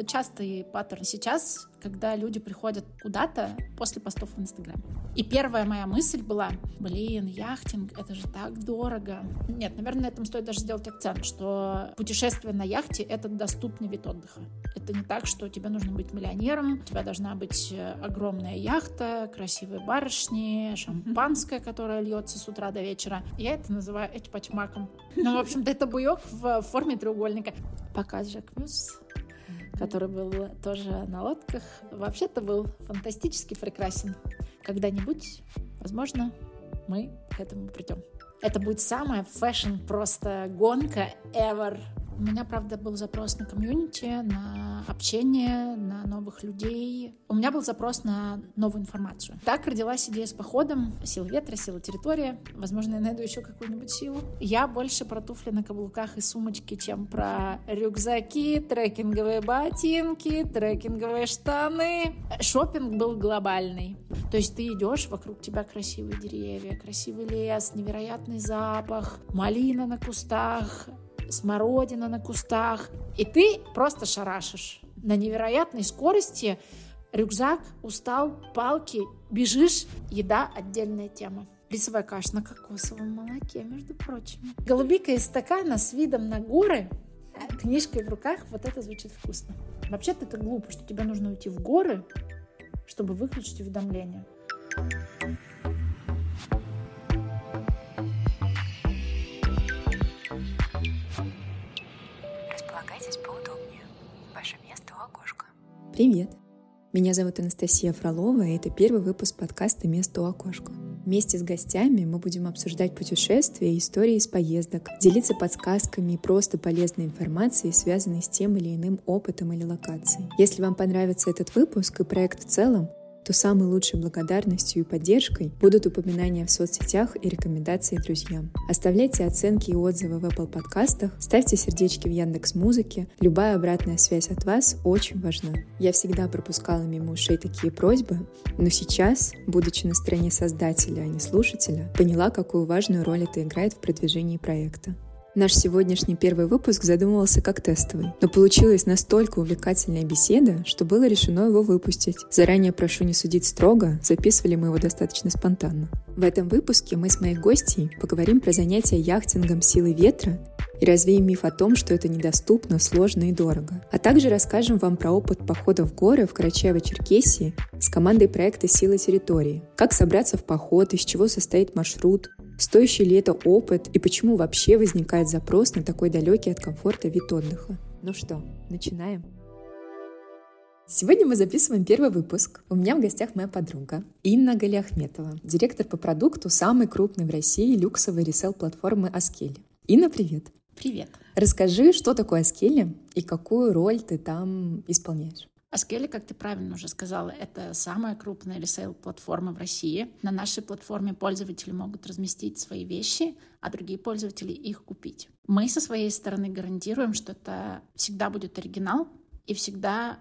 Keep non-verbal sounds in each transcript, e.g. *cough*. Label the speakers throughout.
Speaker 1: Это частый паттерн сейчас, когда люди приходят куда-то после постов в Инстаграме. И первая моя мысль была, блин, яхтинг, это же так дорого. Нет, наверное, на этом стоит даже сделать акцент, что путешествие на яхте — это доступный вид отдыха. Это не так, что тебе нужно быть миллионером, у тебя должна быть э, огромная яхта, красивые барышни, шампанское, которое льется с утра до вечера. Я это называю этипачмаком. Ну, в общем-то, это буек в форме треугольника. Показ Jacquemus который был тоже на лодках, вообще-то был фантастически прекрасен. Когда-нибудь, возможно, мы к этому придем. Это будет самая fashion просто гонка ever у меня, правда, был запрос на комьюнити, на общение, на новых людей. У меня был запрос на новую информацию. Так родилась идея с походом. Сила ветра, сила территории. Возможно, я найду еще какую-нибудь силу. Я больше про туфли на каблуках и сумочки, чем про рюкзаки, трекинговые ботинки, трекинговые штаны. Шопинг был глобальный. То есть ты идешь, вокруг тебя красивые деревья, красивый лес, невероятный запах, малина на кустах, смородина на кустах, и ты просто шарашишь. На невероятной скорости рюкзак, устал, палки, бежишь, еда — отдельная тема. Рисовая каша на кокосовом молоке, между прочим. Голубика из стакана с видом на горы, книжкой в руках, вот это звучит вкусно. Вообще-то это глупо, что тебе нужно уйти в горы, чтобы выключить уведомления.
Speaker 2: Привет! Меня зовут Анастасия Фролова, и это первый выпуск подкаста «Место у окошка». Вместе с гостями мы будем обсуждать путешествия и истории из поездок, делиться подсказками и просто полезной информацией, связанной с тем или иным опытом или локацией. Если вам понравится этот выпуск и проект в целом, то самой лучшей благодарностью и поддержкой будут упоминания в соцсетях и рекомендации друзьям. Оставляйте оценки и отзывы в Apple подкастах, ставьте сердечки в Яндекс Музыке. Любая обратная связь от вас очень важна. Я всегда пропускала мимо ушей такие просьбы, но сейчас, будучи на стороне создателя, а не слушателя, поняла, какую важную роль это играет в продвижении проекта. Наш сегодняшний первый выпуск задумывался как тестовый, но получилась настолько увлекательная беседа, что было решено его выпустить. Заранее прошу не судить строго, записывали мы его достаточно спонтанно. В этом выпуске мы с моей гостьей поговорим про занятия яхтингом силы ветра и развеем миф о том, что это недоступно, сложно и дорого. А также расскажем вам про опыт похода в горы в Карачаево-Черкесии с командой проекта «Сила территории». Как собраться в поход, из чего состоит маршрут, Стоящий ли это опыт и почему вообще возникает запрос на такой далекий от комфорта вид отдыха? Ну что, начинаем? Сегодня мы записываем первый выпуск. У меня в гостях моя подруга Инна Галиахметова, директор по продукту самой крупной в России люксовой ресел-платформы Аскели. Инна, привет!
Speaker 1: Привет!
Speaker 2: Расскажи, что такое Аскели и какую роль ты там исполняешь?
Speaker 1: Аскели, как ты правильно уже сказала, это самая крупная ресейл-платформа в России. На нашей платформе пользователи могут разместить свои вещи, а другие пользователи их купить. Мы со своей стороны гарантируем, что это всегда будет оригинал и всегда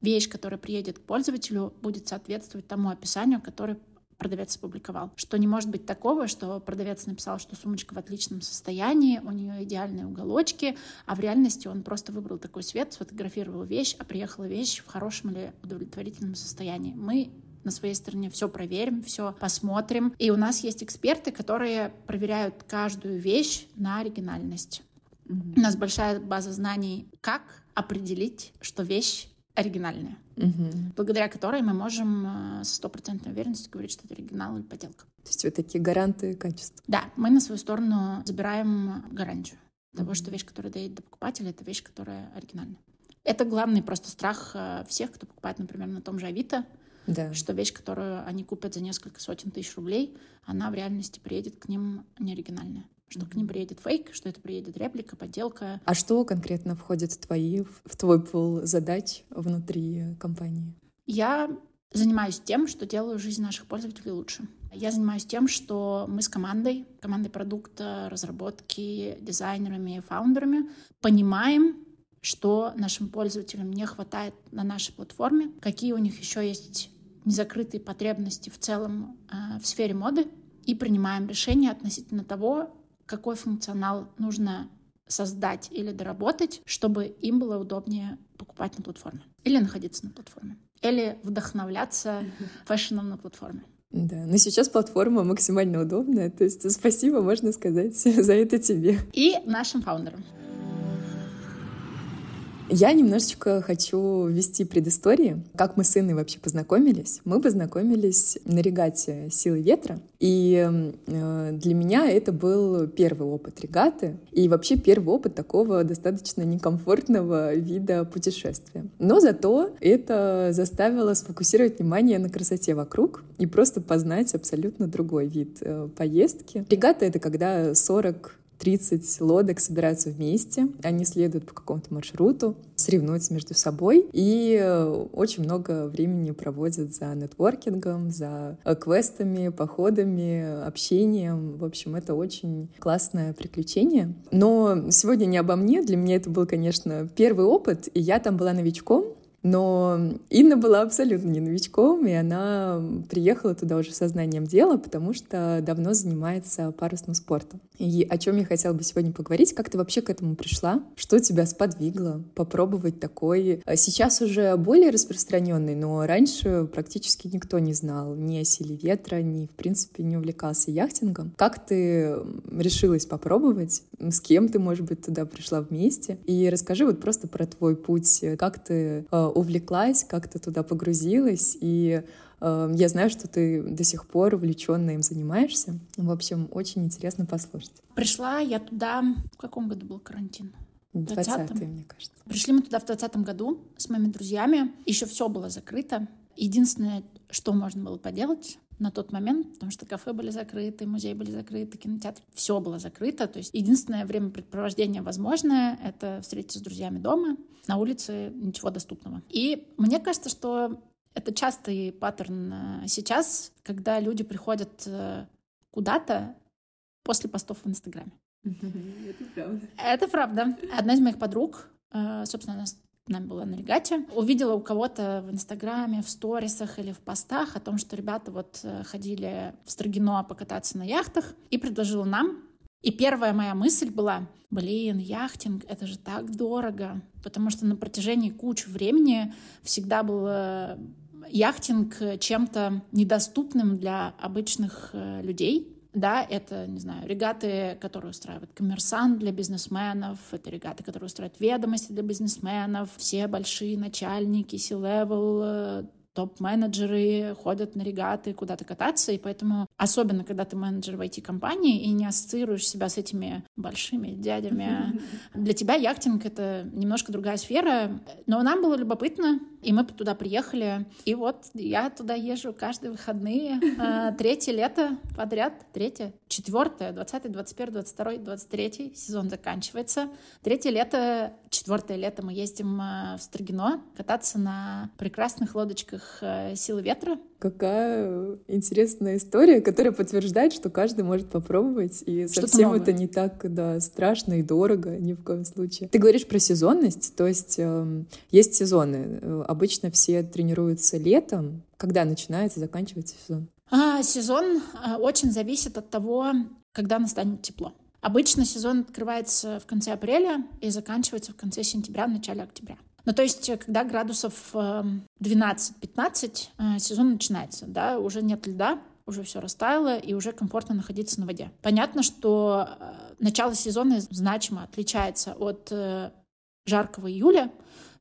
Speaker 1: вещь, которая приедет к пользователю, будет соответствовать тому описанию, которое продавец опубликовал. Что не может быть такого, что продавец написал, что сумочка в отличном состоянии, у нее идеальные уголочки, а в реальности он просто выбрал такой цвет, сфотографировал вещь, а приехала вещь в хорошем или удовлетворительном состоянии. Мы на своей стороне все проверим, все посмотрим. И у нас есть эксперты, которые проверяют каждую вещь на оригинальность. Mm-hmm. У нас большая база знаний, как определить, что вещь оригинальная, угу. благодаря которой мы можем э, с стопроцентной уверенностью говорить, что это оригинал или подделка.
Speaker 2: То есть вы такие гаранты качества?
Speaker 1: Да, мы на свою сторону забираем гарантию того, что вещь, которая доедет до покупателя, это вещь, которая оригинальная. Это главный просто страх э, всех, кто покупает, например, на том же Авито, да. что вещь, которую они купят за несколько сотен тысяч рублей, она в реальности приедет к ним неоригинальная что к ним приедет фейк, что это приедет реплика, подделка.
Speaker 2: А что конкретно входит в твои, в твой пул задач внутри компании?
Speaker 1: Я занимаюсь тем, что делаю жизнь наших пользователей лучше. Я занимаюсь тем, что мы с командой, командой продукта, разработки, дизайнерами, фаундерами понимаем, что нашим пользователям не хватает на нашей платформе, какие у них еще есть незакрытые потребности в целом э, в сфере моды, и принимаем решение относительно того, какой функционал нужно создать или доработать, чтобы им было удобнее покупать на платформе или находиться на платформе или вдохновляться фэшном на платформе.
Speaker 2: Да, но сейчас платформа максимально удобная, то есть спасибо, можно сказать, *laughs* за это тебе.
Speaker 1: И нашим фаундерам.
Speaker 2: Я немножечко хочу ввести предыстории, как мы с Инной вообще познакомились. Мы познакомились на регате «Силы ветра», и э, для меня это был первый опыт регаты, и вообще первый опыт такого достаточно некомфортного вида путешествия. Но зато это заставило сфокусировать внимание на красоте вокруг и просто познать абсолютно другой вид э, поездки. Регата — это когда 40 30 лодок собираются вместе, они следуют по какому-то маршруту, соревнуются между собой и э, очень много времени проводят за нетворкингом, за э, квестами, походами, общением. В общем, это очень классное приключение. Но сегодня не обо мне. Для меня это был, конечно, первый опыт, и я там была новичком, но Инна была абсолютно не новичком, и она приехала туда уже сознанием дела, потому что давно занимается парусным спортом. И о чем я хотела бы сегодня поговорить, как ты вообще к этому пришла? Что тебя сподвигло попробовать такой, а сейчас уже более распространенный, но раньше практически никто не знал ни о силе ветра, ни, в принципе, не увлекался яхтингом. Как ты решилась попробовать? С кем ты, может быть, туда пришла вместе? И расскажи вот просто про твой путь, как ты а, увлеклась, как то туда погрузилась, и э, я знаю, что ты до сих пор увлеченно им занимаешься. В общем, очень интересно послушать.
Speaker 1: Пришла я туда... В каком году был карантин?
Speaker 2: 20 мне кажется.
Speaker 1: Пришли мы туда в 20 году с моими друзьями. Еще все было закрыто. Единственное, что можно было поделать, на тот момент, потому что кафе были закрыты, музеи были закрыты, кинотеатр, все было закрыто. То есть единственное времяпрепровождение возможное — это встретиться с друзьями дома, на улице ничего доступного. И мне кажется, что это частый паттерн э, сейчас, когда люди приходят э, куда-то после постов в Инстаграме. *laughs*
Speaker 2: Это правда.
Speaker 1: Это правда. Одна из моих подруг, э, собственно, она нами была на регате, увидела у кого-то в Инстаграме, в сторисах или в постах о том, что ребята вот э, ходили в Строгино покататься на яхтах, и предложила нам. И первая моя мысль была, блин, яхтинг, это же так дорого, потому что на протяжении кучи времени всегда был э, яхтинг чем-то недоступным для обычных э, людей, да, это, не знаю, регаты, которые устраивает коммерсант для бизнесменов, это регаты, которые устраивают ведомости для бизнесменов, все большие начальники, C-level, топ-менеджеры ходят на регаты куда-то кататься, и поэтому, особенно когда ты менеджер в IT-компании и не ассоциируешь себя с этими большими дядями, *laughs* для тебя яхтинг — это немножко другая сфера, но нам было любопытно, и мы туда приехали, и вот я туда езжу каждые выходные, *laughs* а, третье лето подряд, третье, четвертое, двадцатый, двадцать первый, двадцать второй, двадцать третий, сезон заканчивается, третье лето, четвертое лето мы ездим а, в Строгино кататься на прекрасных лодочках а, «Силы ветра»,
Speaker 2: Какая интересная история, которая подтверждает, что каждый может попробовать, и совсем это не так да, страшно и дорого ни в коем случае. Ты говоришь про сезонность, то есть э, есть сезоны. Обычно все тренируются летом. Когда начинается, заканчивается сезон?
Speaker 1: А, сезон э, очень зависит от того, когда настанет тепло. Обычно сезон открывается в конце апреля и заканчивается в конце сентября, в начале октября. Ну, то есть, когда градусов 12-15, эм, э, сезон начинается, да, уже нет льда, уже все растаяло, и уже комфортно находиться на воде. Понятно, что э, начало сезона значимо отличается от э, жаркого июля,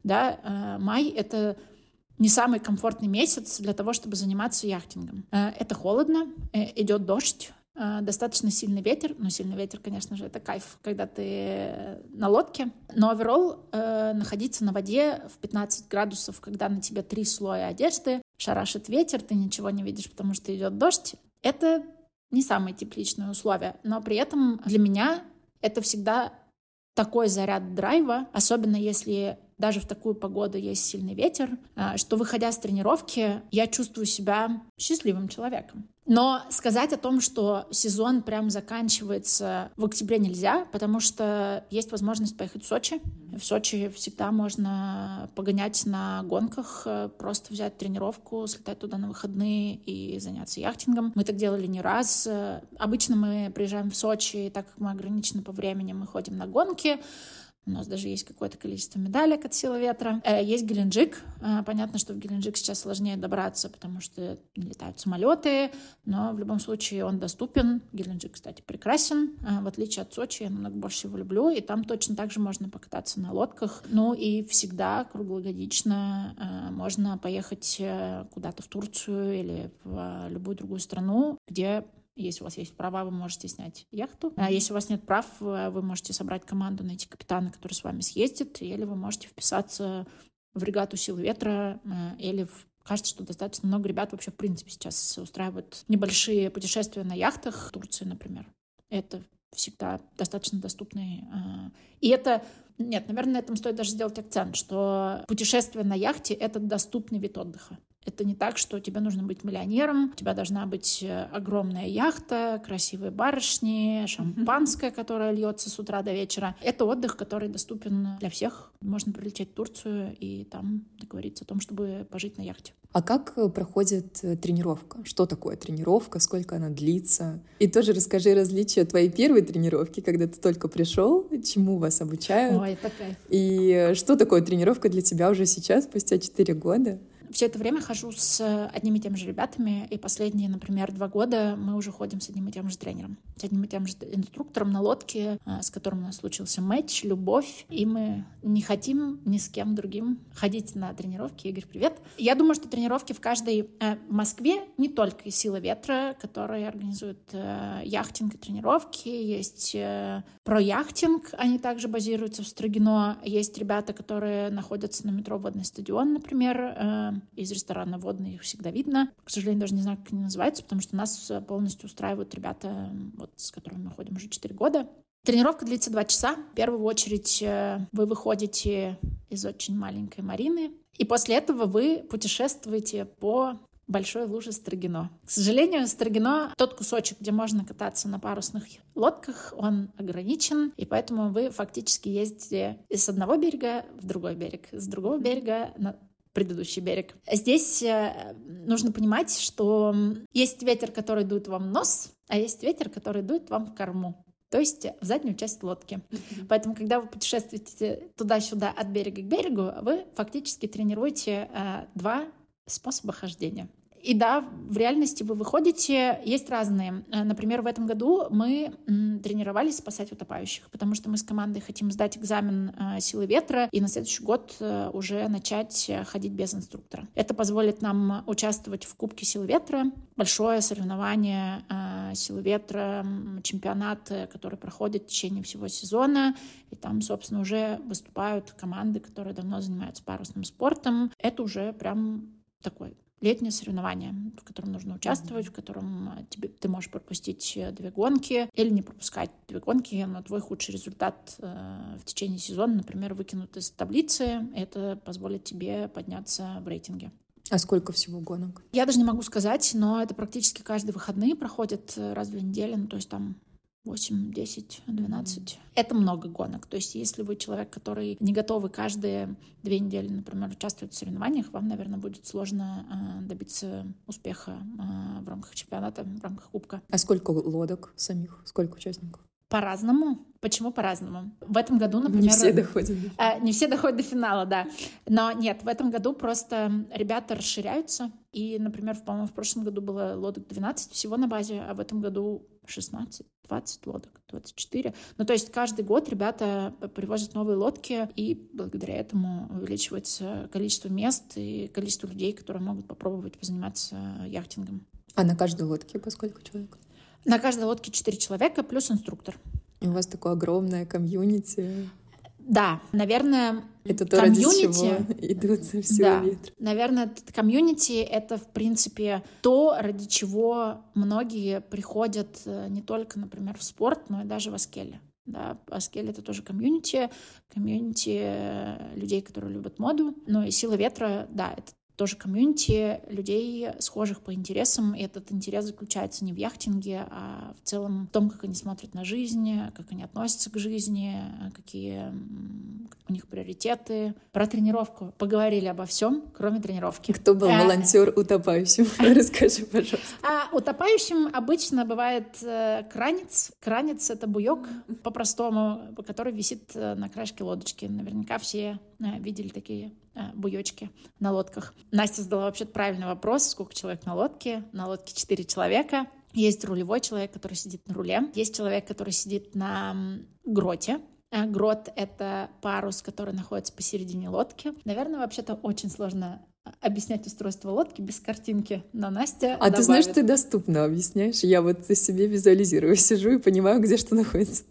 Speaker 1: да, май — это не самый комфортный месяц для того, чтобы заниматься яхтингом. Это холодно, идет дождь, достаточно сильный ветер. Ну, сильный ветер, конечно же, это кайф, когда ты на лодке. Но оверолл э, находиться на воде в 15 градусов, когда на тебе три слоя одежды, шарашит ветер, ты ничего не видишь, потому что идет дождь, это не самые тепличные условия. Но при этом для меня это всегда такой заряд драйва, особенно если даже в такую погоду есть сильный ветер, а, что выходя с тренировки, я чувствую себя счастливым человеком. Но сказать о том, что сезон прям заканчивается в октябре нельзя, потому что есть возможность поехать в Сочи. В Сочи всегда можно погонять на гонках, э, просто взять тренировку, слетать туда на выходные и заняться яхтингом. Мы так делали не раз. Э, обычно мы приезжаем в Сочи, так как мы ограничены по времени, мы ходим на гонки, у нас даже есть какое-то количество медалек от силы ветра. Э, есть Геленджик. Э, понятно, что в Геленджик сейчас сложнее добраться, потому что летают самолеты, но в любом случае он доступен. Геленджик, кстати, прекрасен. Э, в отличие от Сочи, я намного больше его люблю, и там точно так же можно покататься на лодках. Ну и всегда круглогодично можно поехать куда-то в Турцию или в любую другую страну, где если у вас есть права, вы можете снять яхту. А если у вас нет прав, вы можете собрать команду, найти капитана, который с вами съездит, или вы можете вписаться в регату сил ветра э, или в Кажется, что достаточно много ребят вообще, в принципе, сейчас устраивают небольшие путешествия на яхтах в Турции, например. Это всегда достаточно доступный. Э, и это нет, наверное, на этом стоит даже сделать акцент, что путешествие на яхте — это доступный вид отдыха. Это не так, что тебе нужно быть миллионером, у тебя должна быть э, огромная яхта, красивые барышни, шампанское, которое льется с утра до вечера. Это отдых, который доступен для всех. Можно прилететь в Турцию и там договориться о том, чтобы пожить на яхте.
Speaker 2: А как э, проходит э, тренировка? Что такое тренировка? Сколько она длится? И тоже расскажи различия твоей первой тренировки, когда ты только пришел, чему вас обучают.
Speaker 1: Ой, такая.
Speaker 2: И что такое тренировка для тебя уже сейчас, спустя 4 года?
Speaker 1: Все это время хожу с одними и теми же ребятами, и последние, например, два года мы уже ходим с одним и тем же тренером, с одним и тем же инструктором на лодке, а, с которым у нас случился матч, любовь, и мы не хотим ни с кем другим ходить на тренировки. Игорь, привет! Я думаю, что тренировки в каждой... Э, в Москве не только «Сила ветра», которые организуют э, яхтинг и тренировки, есть э, про яхтинг, они также базируются в Строгино, есть ребята, которые находятся на метро «Водный стадион», например, из ресторана «Водный», их всегда видно. К сожалению, даже не знаю, как они называются, потому что нас э, полностью устраивают ребята, вот, с которыми мы ходим уже 4 года. Тренировка длится 2 часа. В первую очередь э, вы выходите из очень маленькой Марины, и после этого вы путешествуете по большой луже Строгино. К сожалению, Строгино, тот кусочек, где можно кататься на парусных лодках, он ограничен, и поэтому вы фактически ездите из одного берега в другой берег, с другого берега на предыдущий берег. Здесь э, нужно понимать, что есть ветер, который дует вам в нос, а есть ветер, который дует вам в корму то есть в заднюю часть лодки. Поэтому, когда вы путешествуете туда-сюда от берега к берегу, вы фактически тренируете э, два способа хождения. И да, в реальности вы выходите, есть разные. Э, например, в этом году мы тренировались спасать утопающих, потому что мы с командой хотим сдать экзамен э, силы ветра и на следующий год э, уже начать ходить без инструктора. Это позволит нам участвовать в Кубке силы ветра, большое соревнование силы ветра, чемпионат, который проходит в течение всего сезона, и там, собственно, уже выступают команды, которые давно занимаются парусным спортом. Это уже прям такой летнее соревнование, в котором нужно участвовать, в котором а, тебе, ты можешь пропустить э, две гонки или не пропускать две гонки, но твой худший результат э, в течение сезона, например, выкинут из таблицы, это позволит тебе подняться в рейтинге.
Speaker 2: А сколько всего гонок?
Speaker 1: Я даже не могу сказать, но это практически каждые выходные проходит э, раз в две недели, ну, то есть там 8, 10, 12. Mm-hmm. Это много гонок. То есть если вы человек, который не готовы каждые две недели, например, участвовать в соревнованиях, вам, наверное, будет сложно э, добиться успеха э, в рамках чемпионата, в рамках кубка.
Speaker 2: А сколько лодок самих? Сколько участников?
Speaker 1: По-разному. Почему по-разному? В этом году, например...
Speaker 2: Не все доходят.
Speaker 1: Э, *laughs* не все доходят до финала, да. Но нет, в этом году просто ребята расширяются. И, например, по-моему, в прошлом году было лодок 12 всего на базе, а в этом году 16, 20 лодок, 24. Ну, то есть каждый год ребята привозят новые лодки, и благодаря этому увеличивается количество мест и количество людей, которые могут попробовать позаниматься яхтингом.
Speaker 2: А на каждой лодке по сколько человек?
Speaker 1: На каждой лодке 4 человека плюс инструктор.
Speaker 2: И у вас такое огромное комьюнити.
Speaker 1: Да, наверное,
Speaker 2: это то, комьюнити, ради чего идут за всю да, ветра.
Speaker 1: Наверное, комьюнити — это, в принципе, то, ради чего многие приходят э, не только, например, в спорт, но и даже в Аскеле. Да, Аскель — это тоже комьюнити, комьюнити э, людей, которые любят моду. Но и «Сила ветра», да, это тоже комьюнити людей, схожих по интересам. И этот интерес заключается не в яхтинге, а в целом в том, как они смотрят на жизнь, как они относятся к жизни, какие у них приоритеты. Про тренировку поговорили обо всем, кроме тренировки.
Speaker 2: Кто был а... волонтер утопающим? *laughs* Расскажи, пожалуйста.
Speaker 1: А утопающим обычно бывает э, кранец. Кранец — это буек по-простому, который висит э, на краешке лодочки. Наверняка все э, видели такие Э, буечки на лодках. Настя задала вообще правильный вопрос, сколько человек на лодке. На лодке 4 человека. Есть рулевой человек, который сидит на руле. Есть человек, который сидит на гроте. Э, грот — это парус, который находится посередине лодки. Наверное, вообще-то очень сложно объяснять устройство лодки без картинки, но Настя
Speaker 2: А добавит. ты знаешь, ты доступно объясняешь. Я вот себе визуализирую, *laughs* сижу и понимаю, где что находится.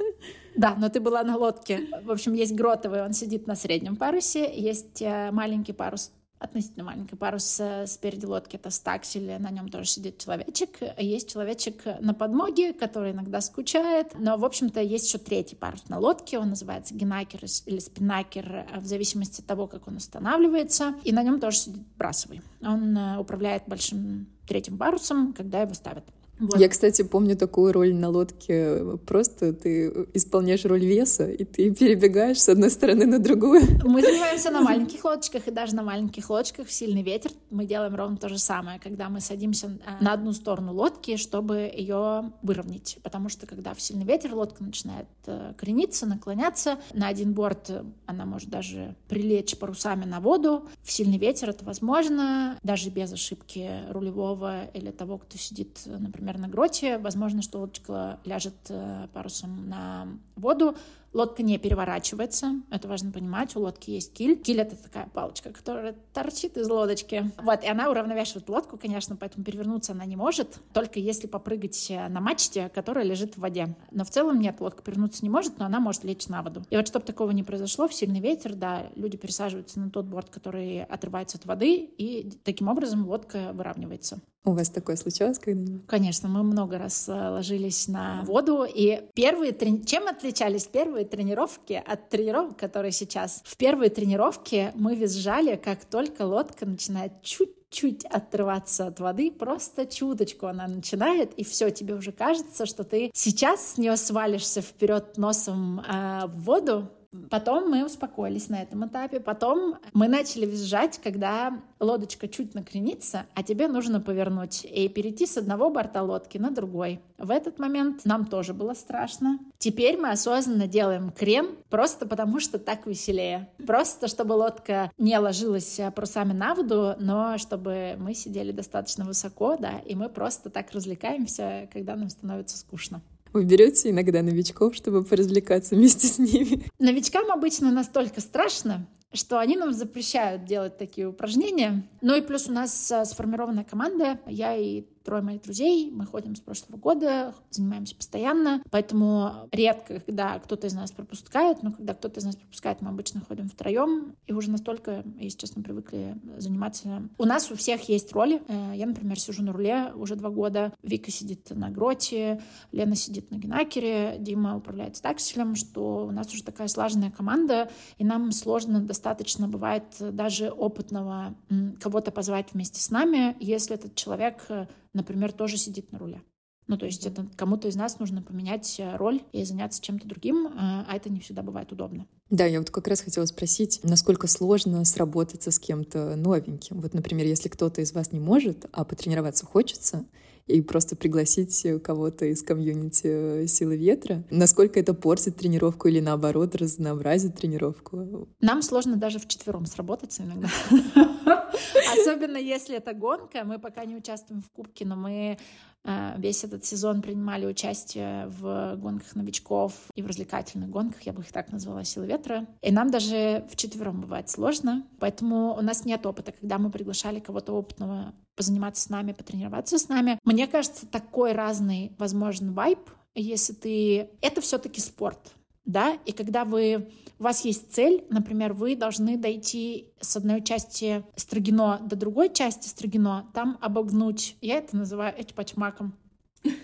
Speaker 1: Да, но ты была на лодке. В общем, есть гротовый, он сидит на среднем парусе, есть э, маленький парус относительно маленький парус э, спереди лодки, это стаксель, на нем тоже сидит человечек. Есть человечек на подмоге, который иногда скучает, но, в общем-то, есть еще третий парус на лодке, он называется генакер или спинакер, э, в зависимости от того, как он устанавливается, и на нем тоже сидит брасовый. Он управляет большим третьим парусом, когда его ставят.
Speaker 2: Вот. Я, кстати, помню такую роль на лодке. Просто ты исполняешь роль веса, и ты перебегаешь с одной стороны на другую.
Speaker 1: Мы занимаемся на маленьких лодочках, и даже на маленьких лодочках в сильный ветер мы делаем ровно то же самое, когда мы садимся э, на одну сторону лодки, чтобы ее выровнять. Потому что когда в сильный ветер лодка начинает э, крениться, наклоняться, на один борт она может даже прилечь парусами на воду. В сильный ветер это возможно, даже без ошибки рулевого или того, кто сидит, например, например, на гроте, возможно, что лодочка ляжет э, парусом на воду, Лодка не переворачивается, это важно понимать, у лодки есть киль. Киль — это такая палочка, которая торчит из лодочки. Вот, и она уравновешивает лодку, конечно, поэтому перевернуться она не может, только если попрыгать э, на мачте, которая лежит в воде. Но в целом нет, лодка перевернуться не может, но она может лечь на воду. И вот чтобы такого не произошло, в сильный ветер, да, люди пересаживаются на тот борт, который отрывается от воды, и таким образом лодка выравнивается.
Speaker 2: У вас такое случалось когда-нибудь?
Speaker 1: Конечно, мы много раз э, ложились на воду, и первые трени... чем отличались первые тренировки от тренировок, которые сейчас? В первые тренировки мы визжали, как только лодка начинает чуть-чуть отрываться от воды, просто чуточку она начинает, и все, тебе уже кажется, что ты сейчас с нее свалишься вперед носом э, в воду, Потом мы успокоились на этом этапе. Потом мы начали визжать, когда лодочка чуть накренится, а тебе нужно повернуть и перейти с одного борта лодки на другой. В этот момент нам тоже было страшно. Теперь мы осознанно делаем крен, просто потому что так веселее. Просто чтобы лодка не ложилась парусами на воду, но чтобы мы сидели достаточно высоко, да, и мы просто так развлекаемся, когда нам становится скучно.
Speaker 2: Вы берете иногда новичков, чтобы поразвлекаться вместе с ними?
Speaker 1: Новичкам обычно настолько страшно, что они нам запрещают делать такие упражнения. Ну и плюс у нас а, сформированная команда. Я и трое моих друзей, мы ходим с прошлого года, занимаемся постоянно, поэтому редко, когда кто-то из нас пропускает, но когда кто-то из нас пропускает, мы обычно ходим втроем, и уже настолько, если честно, привыкли заниматься. У нас у всех есть роли. Э, я, например, сижу на руле уже два года, Вика сидит на гроте, Лена сидит на генакере, Дима управляет стакселем, что у нас уже такая слаженная команда, и нам сложно достаточно бывает даже опытного кого-то позвать вместе с нами, если этот человек например, тоже сидит на руле. Ну, то есть это кому-то из нас нужно поменять э, роль и заняться чем-то другим, а, а это не всегда бывает удобно.
Speaker 2: Да, я вот как раз хотела спросить, насколько сложно сработаться с кем-то новеньким. Вот, например, если кто-то из вас не может, а потренироваться хочется, и просто пригласить кого-то из комьюнити «Силы ветра». Насколько это портит тренировку или наоборот разнообразит тренировку?
Speaker 1: Нам сложно даже в четвером сработаться иногда. *laughs* Особенно если это гонка. Мы пока не участвуем в кубке, но мы э, весь этот сезон принимали участие в гонках новичков и в развлекательных гонках, я бы их так назвала, «Силы ветра». И нам даже в четвером бывает сложно, поэтому у нас нет опыта, когда мы приглашали кого-то опытного позаниматься с нами, потренироваться с нами. Мне кажется, такой разный возможен вайб, если ты... Это все таки спорт да, и когда вы, у вас есть цель, например, вы должны дойти с одной части Строгино до другой части Строгино, там обогнуть, я это называю эчпачмаком,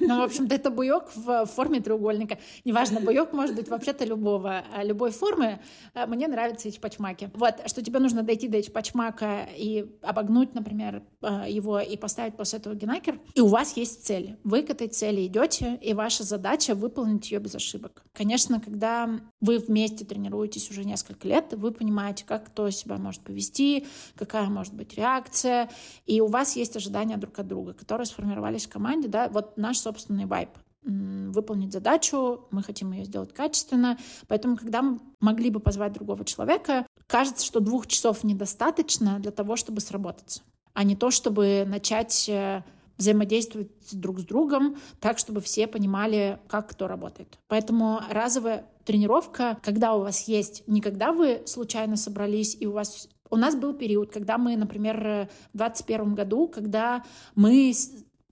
Speaker 1: Ну, в общем-то, это буек в форме треугольника. Неважно, буек может быть вообще-то любого, а, любой формы. А, мне нравятся эти пачмаки. Вот, что тебе нужно дойти до пачмака и обогнуть, например, а, его и поставить после этого генакер. И у вас есть цель. Вы к этой цели идете, и ваша задача выполнить ее без ошибок. Конечно, когда вы вместе тренируетесь уже несколько лет, вы понимаете, как кто себя может повести, какая может быть реакция, и у вас есть ожидания друг от друга, которые сформировались в команде, да, вот наш собственный вайб выполнить задачу, мы хотим ее сделать качественно. Поэтому, когда мы могли бы позвать другого человека, кажется, что двух часов недостаточно для того, чтобы сработаться, а не то, чтобы начать э, взаимодействовать друг с другом так, чтобы все понимали, как кто работает. Поэтому разовая тренировка, когда у вас есть, не когда вы случайно собрались и у вас у нас был период, когда мы, например, в 2021 году, когда мы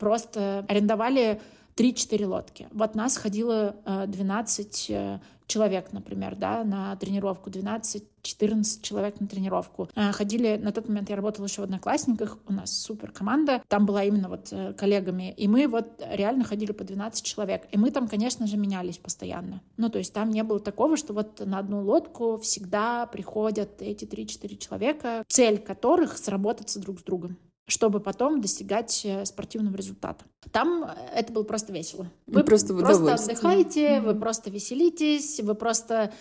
Speaker 1: просто арендовали 3-4 лодки. Вот нас ходило 12 э, э, человек, например, да, на тренировку, 12-14 человек на тренировку. Э, ходили, на тот момент я работала еще в Одноклассниках, у нас супер команда, там была именно вот коллегами, и мы вот реально ходили по 12 человек. И мы там, конечно же, менялись постоянно. Ну, то есть там не было такого, что вот на одну лодку всегда приходят эти 3-4 человека, цель которых сработаться друг с другом чтобы потом достигать э, спортивного результата. Там э, это было просто весело.
Speaker 2: Вы просто,
Speaker 1: просто отдыхаете, mm-hmm. вы просто веселитесь, вы просто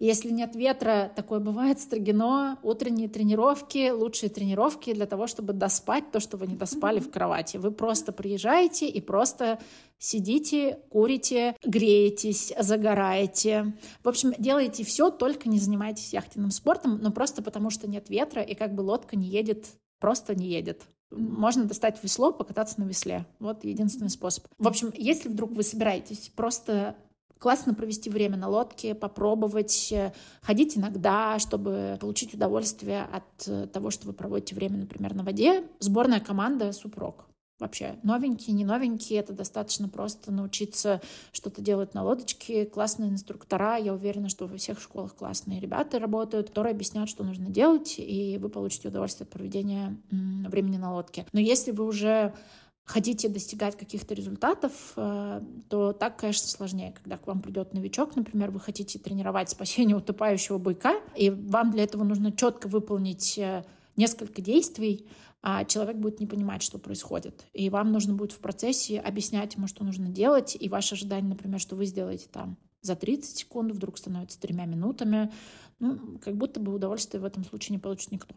Speaker 1: если нет ветра, такое бывает, строгино, утренние тренировки, лучшие тренировки для того, чтобы доспать то, что вы не доспали в кровати. Вы просто приезжаете и просто сидите, курите, греетесь, загораете. В общем, делаете все, только не занимайтесь яхтенным спортом, но просто потому, что нет ветра, и как бы лодка не едет просто не едет. Можно достать весло, покататься на весле. Вот единственный способ. В общем, если вдруг вы собираетесь просто классно провести время на лодке, попробовать э, ходить иногда, чтобы получить удовольствие от э, того, что вы проводите время, например, на воде. Сборная команда супрок вообще. Новенькие, не новенькие, это достаточно просто научиться что-то делать на лодочке. Классные инструктора, я уверена, что во всех школах классные ребята работают, которые объясняют, что нужно делать, и вы получите удовольствие от проведения времени на лодке. Но если вы уже хотите достигать каких-то результатов, э, то так, конечно, сложнее. Когда к вам придет новичок, например, вы хотите тренировать спасение утопающего быка, и вам для этого нужно четко выполнить э, несколько действий, а человек будет не понимать, что происходит. И вам нужно будет в процессе объяснять ему, что нужно делать, и ваше ожидание, например, что вы сделаете там за 30 секунд, вдруг становится тремя минутами. Ну, как будто бы удовольствие в этом случае не получит никто.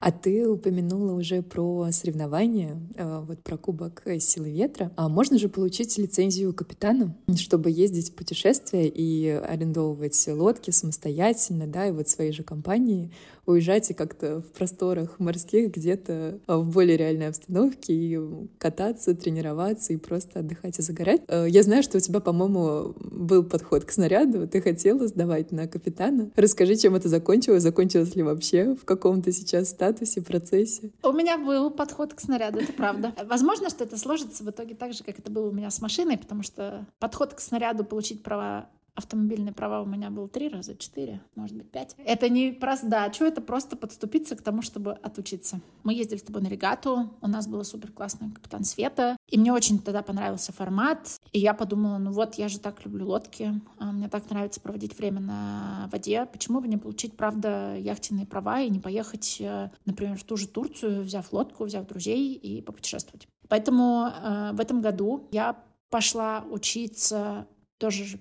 Speaker 2: А ты упомянула уже про соревнования, э, вот про Кубок Силы Ветра. А можно же получить лицензию капитана, чтобы ездить в путешествия и арендовывать лодки самостоятельно, да, и вот своей же компании уезжать и как-то в просторах морских где-то в более реальной обстановке и кататься, тренироваться и просто отдыхать и загорать. Э, я знаю, что у тебя, по-моему, был подход к снаряду, ты хотела сдавать на капитана. Расскажи, чем это закончилось, закончилось ли вообще, в каком-то сейчас статусе, процессе?
Speaker 1: У меня был подход к снаряду, это правда. *laughs* Возможно, что это сложится в итоге так же, как это было у меня с машиной, потому что подход к снаряду получить права автомобильные права у меня было три раза, четыре, может быть, пять. Это не про сдачу, это просто подступиться к тому, чтобы отучиться. Мы ездили с тобой на регату, у нас была супер классная капитан Света, и мне очень тогда понравился формат, и я подумала, ну вот, я же так люблю лодки, а мне так нравится проводить время на воде, почему бы не получить, правда, яхтенные права и не поехать, э, например, в ту же Турцию, взяв лодку, взяв друзей и попутешествовать. Поэтому э, в этом году я пошла учиться тоже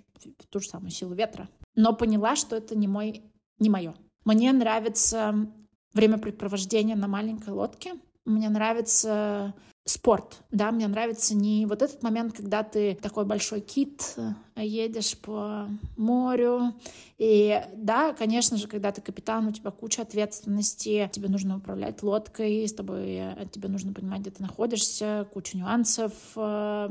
Speaker 1: ту же самую силу ветра. Но поняла, что это не мой, не мое. Мне нравится времяпрепровождение на маленькой лодке. Мне нравится спорт, да, мне нравится не вот этот момент, когда ты такой большой кит, э, едешь по морю, и да, конечно же, когда ты капитан, у тебя куча ответственности, тебе нужно управлять лодкой, с тобой, э, тебе нужно понимать, где ты находишься, куча нюансов, э,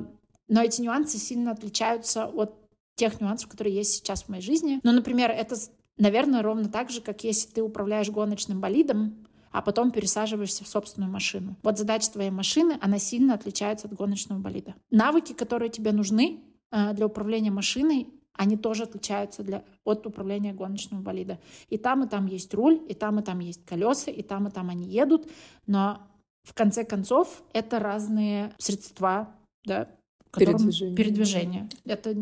Speaker 1: но эти нюансы сильно отличаются от тех нюансов, которые есть сейчас в моей жизни. Ну, например, это, наверное, ровно так же, как если ты управляешь гоночным болидом, а потом пересаживаешься в собственную машину. Вот задача твоей машины, она сильно отличается от гоночного болида. Навыки, которые тебе нужны э, для управления машиной, они тоже отличаются для, от управления гоночного болида. И там, и там есть руль, и там, и там есть колеса, и там, и там они едут, но в конце концов, это разные средства, да, передвижения. передвижения. Это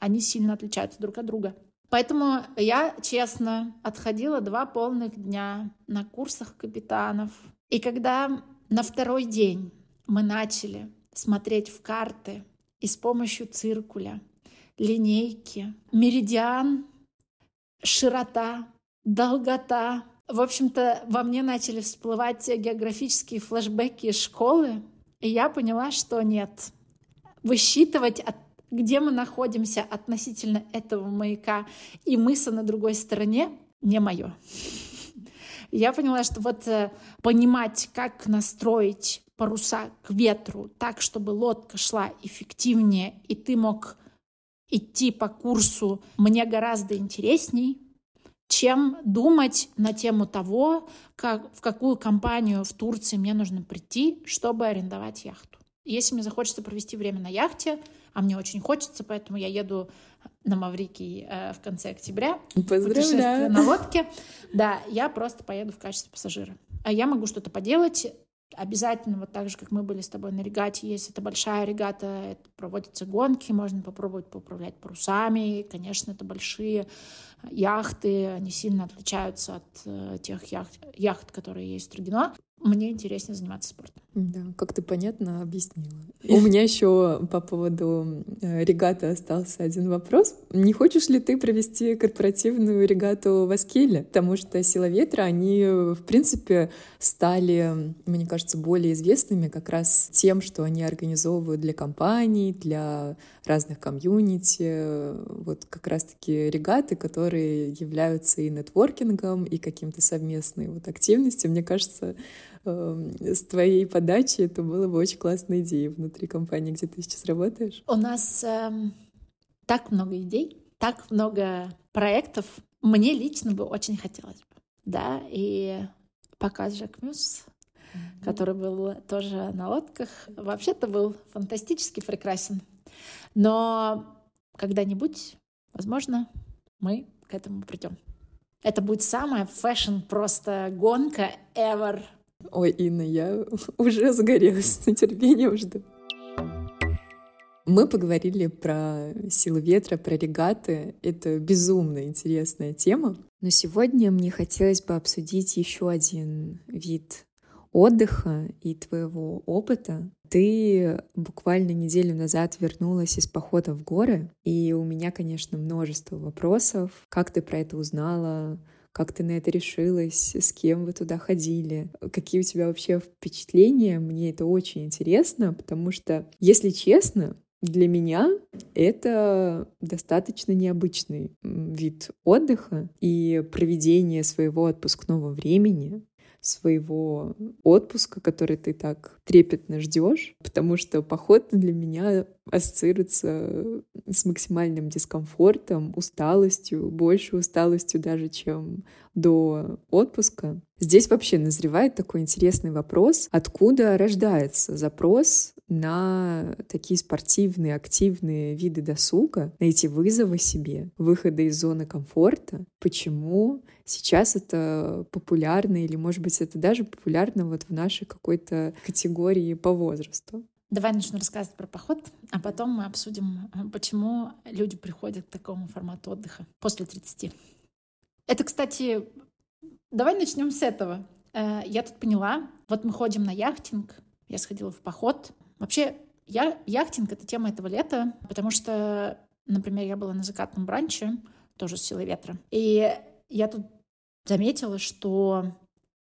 Speaker 1: они сильно отличаются друг от друга. Поэтому я, честно, отходила два полных дня на курсах капитанов. И когда на второй день мы начали смотреть в карты и с помощью циркуля, линейки, меридиан, широта, долгота, в общем-то, во мне начали всплывать географические флешбеки школы, и я поняла, что нет. Высчитывать, где мы находимся относительно этого маяка и мыса на другой стороне, не мое. Я поняла, что вот э, понимать, как настроить паруса к ветру так, чтобы лодка шла эффективнее, и ты мог идти по курсу, мне гораздо интересней, чем думать на тему того, как, в какую компанию в Турции мне нужно прийти, чтобы арендовать яхту. Если мне захочется провести время на яхте, а мне очень хочется, поэтому я еду на Маврикий э, в конце октября.
Speaker 2: Поздравляю.
Speaker 1: на лодке. Да, я просто поеду в качестве пассажира. А я могу что-то поделать, Обязательно, вот так же, как мы были с тобой на регате, если это большая регата, это проводятся гонки, можно попробовать поуправлять парусами. Конечно, это большие яхты, они сильно отличаются от э, тех яхт, яхт, которые есть в Строгино мне интереснее заниматься спортом.
Speaker 2: Да, как ты понятно объяснила. У меня еще по поводу э, регаты остался один вопрос. Не хочешь ли ты провести корпоративную регату в Аскеле? Потому что «Сила ветра», они, в принципе, стали, мне кажется, более известными как раз тем, что они организовывают для компаний, для разных комьюнити. Вот как раз-таки регаты, которые являются и нетворкингом, и каким-то совместной вот активностью. Мне кажется, с твоей подачи это было бы очень классной идеей внутри компании, где ты сейчас работаешь?
Speaker 1: У нас эм, так много идей, так много проектов. Мне лично бы очень хотелось бы, да, и показ Жак Мюс, mm-hmm. который был тоже на лодках, вообще-то был фантастически прекрасен. Но когда-нибудь, возможно, мы к этому придем. Это будет самая fashion просто гонка ever
Speaker 2: Ой, Инна, я *laughs* уже загорелась с нетерпением жду. Мы поговорили про силу ветра, про регаты. Это безумно интересная тема. Но сегодня мне хотелось бы обсудить еще один вид отдыха и твоего опыта. Ты буквально неделю назад вернулась из похода в горы, и у меня, конечно, множество вопросов. Как ты про это узнала? Как ты на это решилась, с кем вы туда ходили, какие у тебя вообще впечатления. Мне это очень интересно, потому что, если честно, для меня это достаточно необычный вид отдыха и проведение своего отпускного времени своего отпуска, который ты так трепетно ждешь, потому что поход для меня ассоциируется с максимальным дискомфортом, усталостью, больше усталостью даже, чем до отпуска. Здесь вообще назревает такой интересный вопрос, откуда рождается запрос на такие спортивные, активные виды досуга, на эти вызовы себе, выхода из зоны комфорта. Почему сейчас это популярно или, может быть, это даже популярно вот в нашей какой-то категории по возрасту?
Speaker 1: Давай начну рассказывать про поход, а потом мы обсудим, почему люди приходят к такому формату отдыха после 30. Это, кстати, давай начнем с этого. Э, я тут поняла, вот мы ходим на яхтинг, я сходила в поход. Вообще, я, яхтинг — это тема этого лета, потому что, например, я была на закатном бранче, тоже с силой ветра. И я тут заметила, что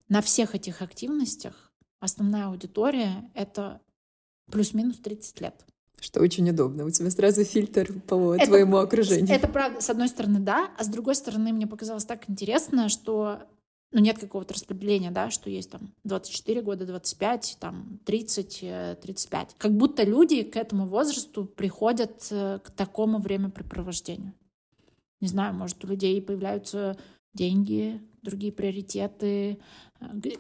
Speaker 1: на всех этих активностях основная аудитория — это плюс-минус 30 лет.
Speaker 2: Что очень удобно. У тебя сразу фильтр по это, твоему окружению.
Speaker 1: Это правда, с одной стороны, да, а с другой стороны, мне показалось так интересно, что ну, нет какого-то распределения, да, что есть там 24 года, 25, там 30, 35. Э, как будто люди к этому возрасту приходят э, к такому времяпрепровождению. Не знаю, может, у людей появляются деньги, другие приоритеты,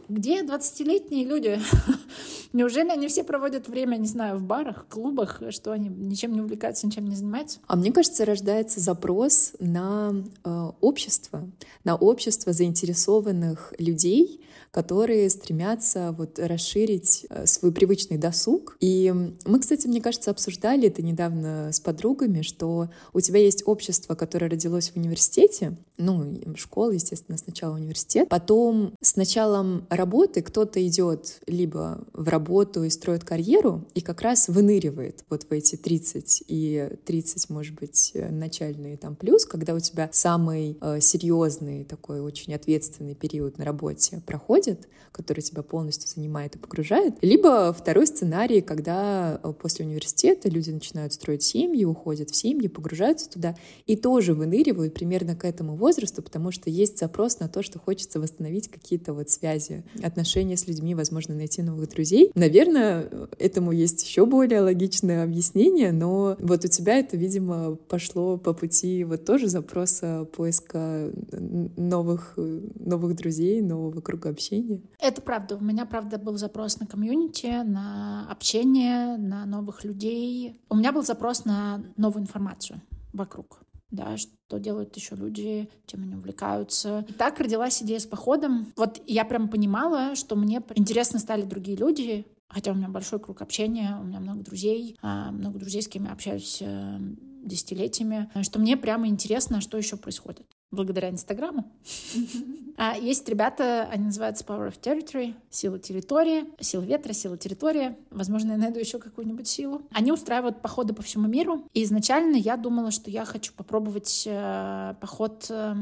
Speaker 1: Где 20-летние люди? *laughs* Неужели они все проводят время, не знаю, в барах, клубах, что они ничем не увлекаются, ничем не занимаются?
Speaker 2: А мне кажется, рождается запрос на э, общество, на общество заинтересованных людей, которые стремятся вот расширить э, свой привычный досуг. И мы, кстати, мне кажется, обсуждали это недавно с подругами, что у тебя есть общество, которое родилось в университете, ну, школа, естественно, сначала университет, потом с началом работы кто-то идет либо в работу и строит карьеру, и как раз выныривает вот в эти 30 и 30, может быть, начальные там плюс, когда у тебя самый э, серьезный такой очень ответственный период на работе проходит, который тебя полностью занимает и погружает, либо второй сценарий, когда э, после университета люди начинают строить семьи, уходят в семьи, погружаются туда и тоже выныривают примерно к этому возрасту, потому что есть запрос на то, что хочется восстановить какие-то вот связи, отношения с людьми, возможно, найти новых друзей. Наверное, этому есть еще более логичное объяснение, но вот у тебя это, видимо, пошло по пути вот тоже запроса поиска новых, новых друзей, нового круга общения.
Speaker 1: Это правда. У меня, правда, был запрос на комьюнити, на общение, на новых людей. У меня был запрос на новую информацию вокруг да, что делают еще люди, чем они увлекаются. И так родилась идея с походом. Вот я прям понимала, что мне интересно стали другие люди, хотя у меня большой круг общения, у меня много друзей, а, много друзей, с кем я общаюсь э, десятилетиями, что мне прямо интересно, что еще происходит благодаря Инстаграму. А есть ребята, они называются Power of Territory, сила территории, сила ветра, сила территории. Возможно, я найду еще какую-нибудь силу. Они устраивают походы по всему миру. И изначально я думала, что я хочу попробовать э, поход э,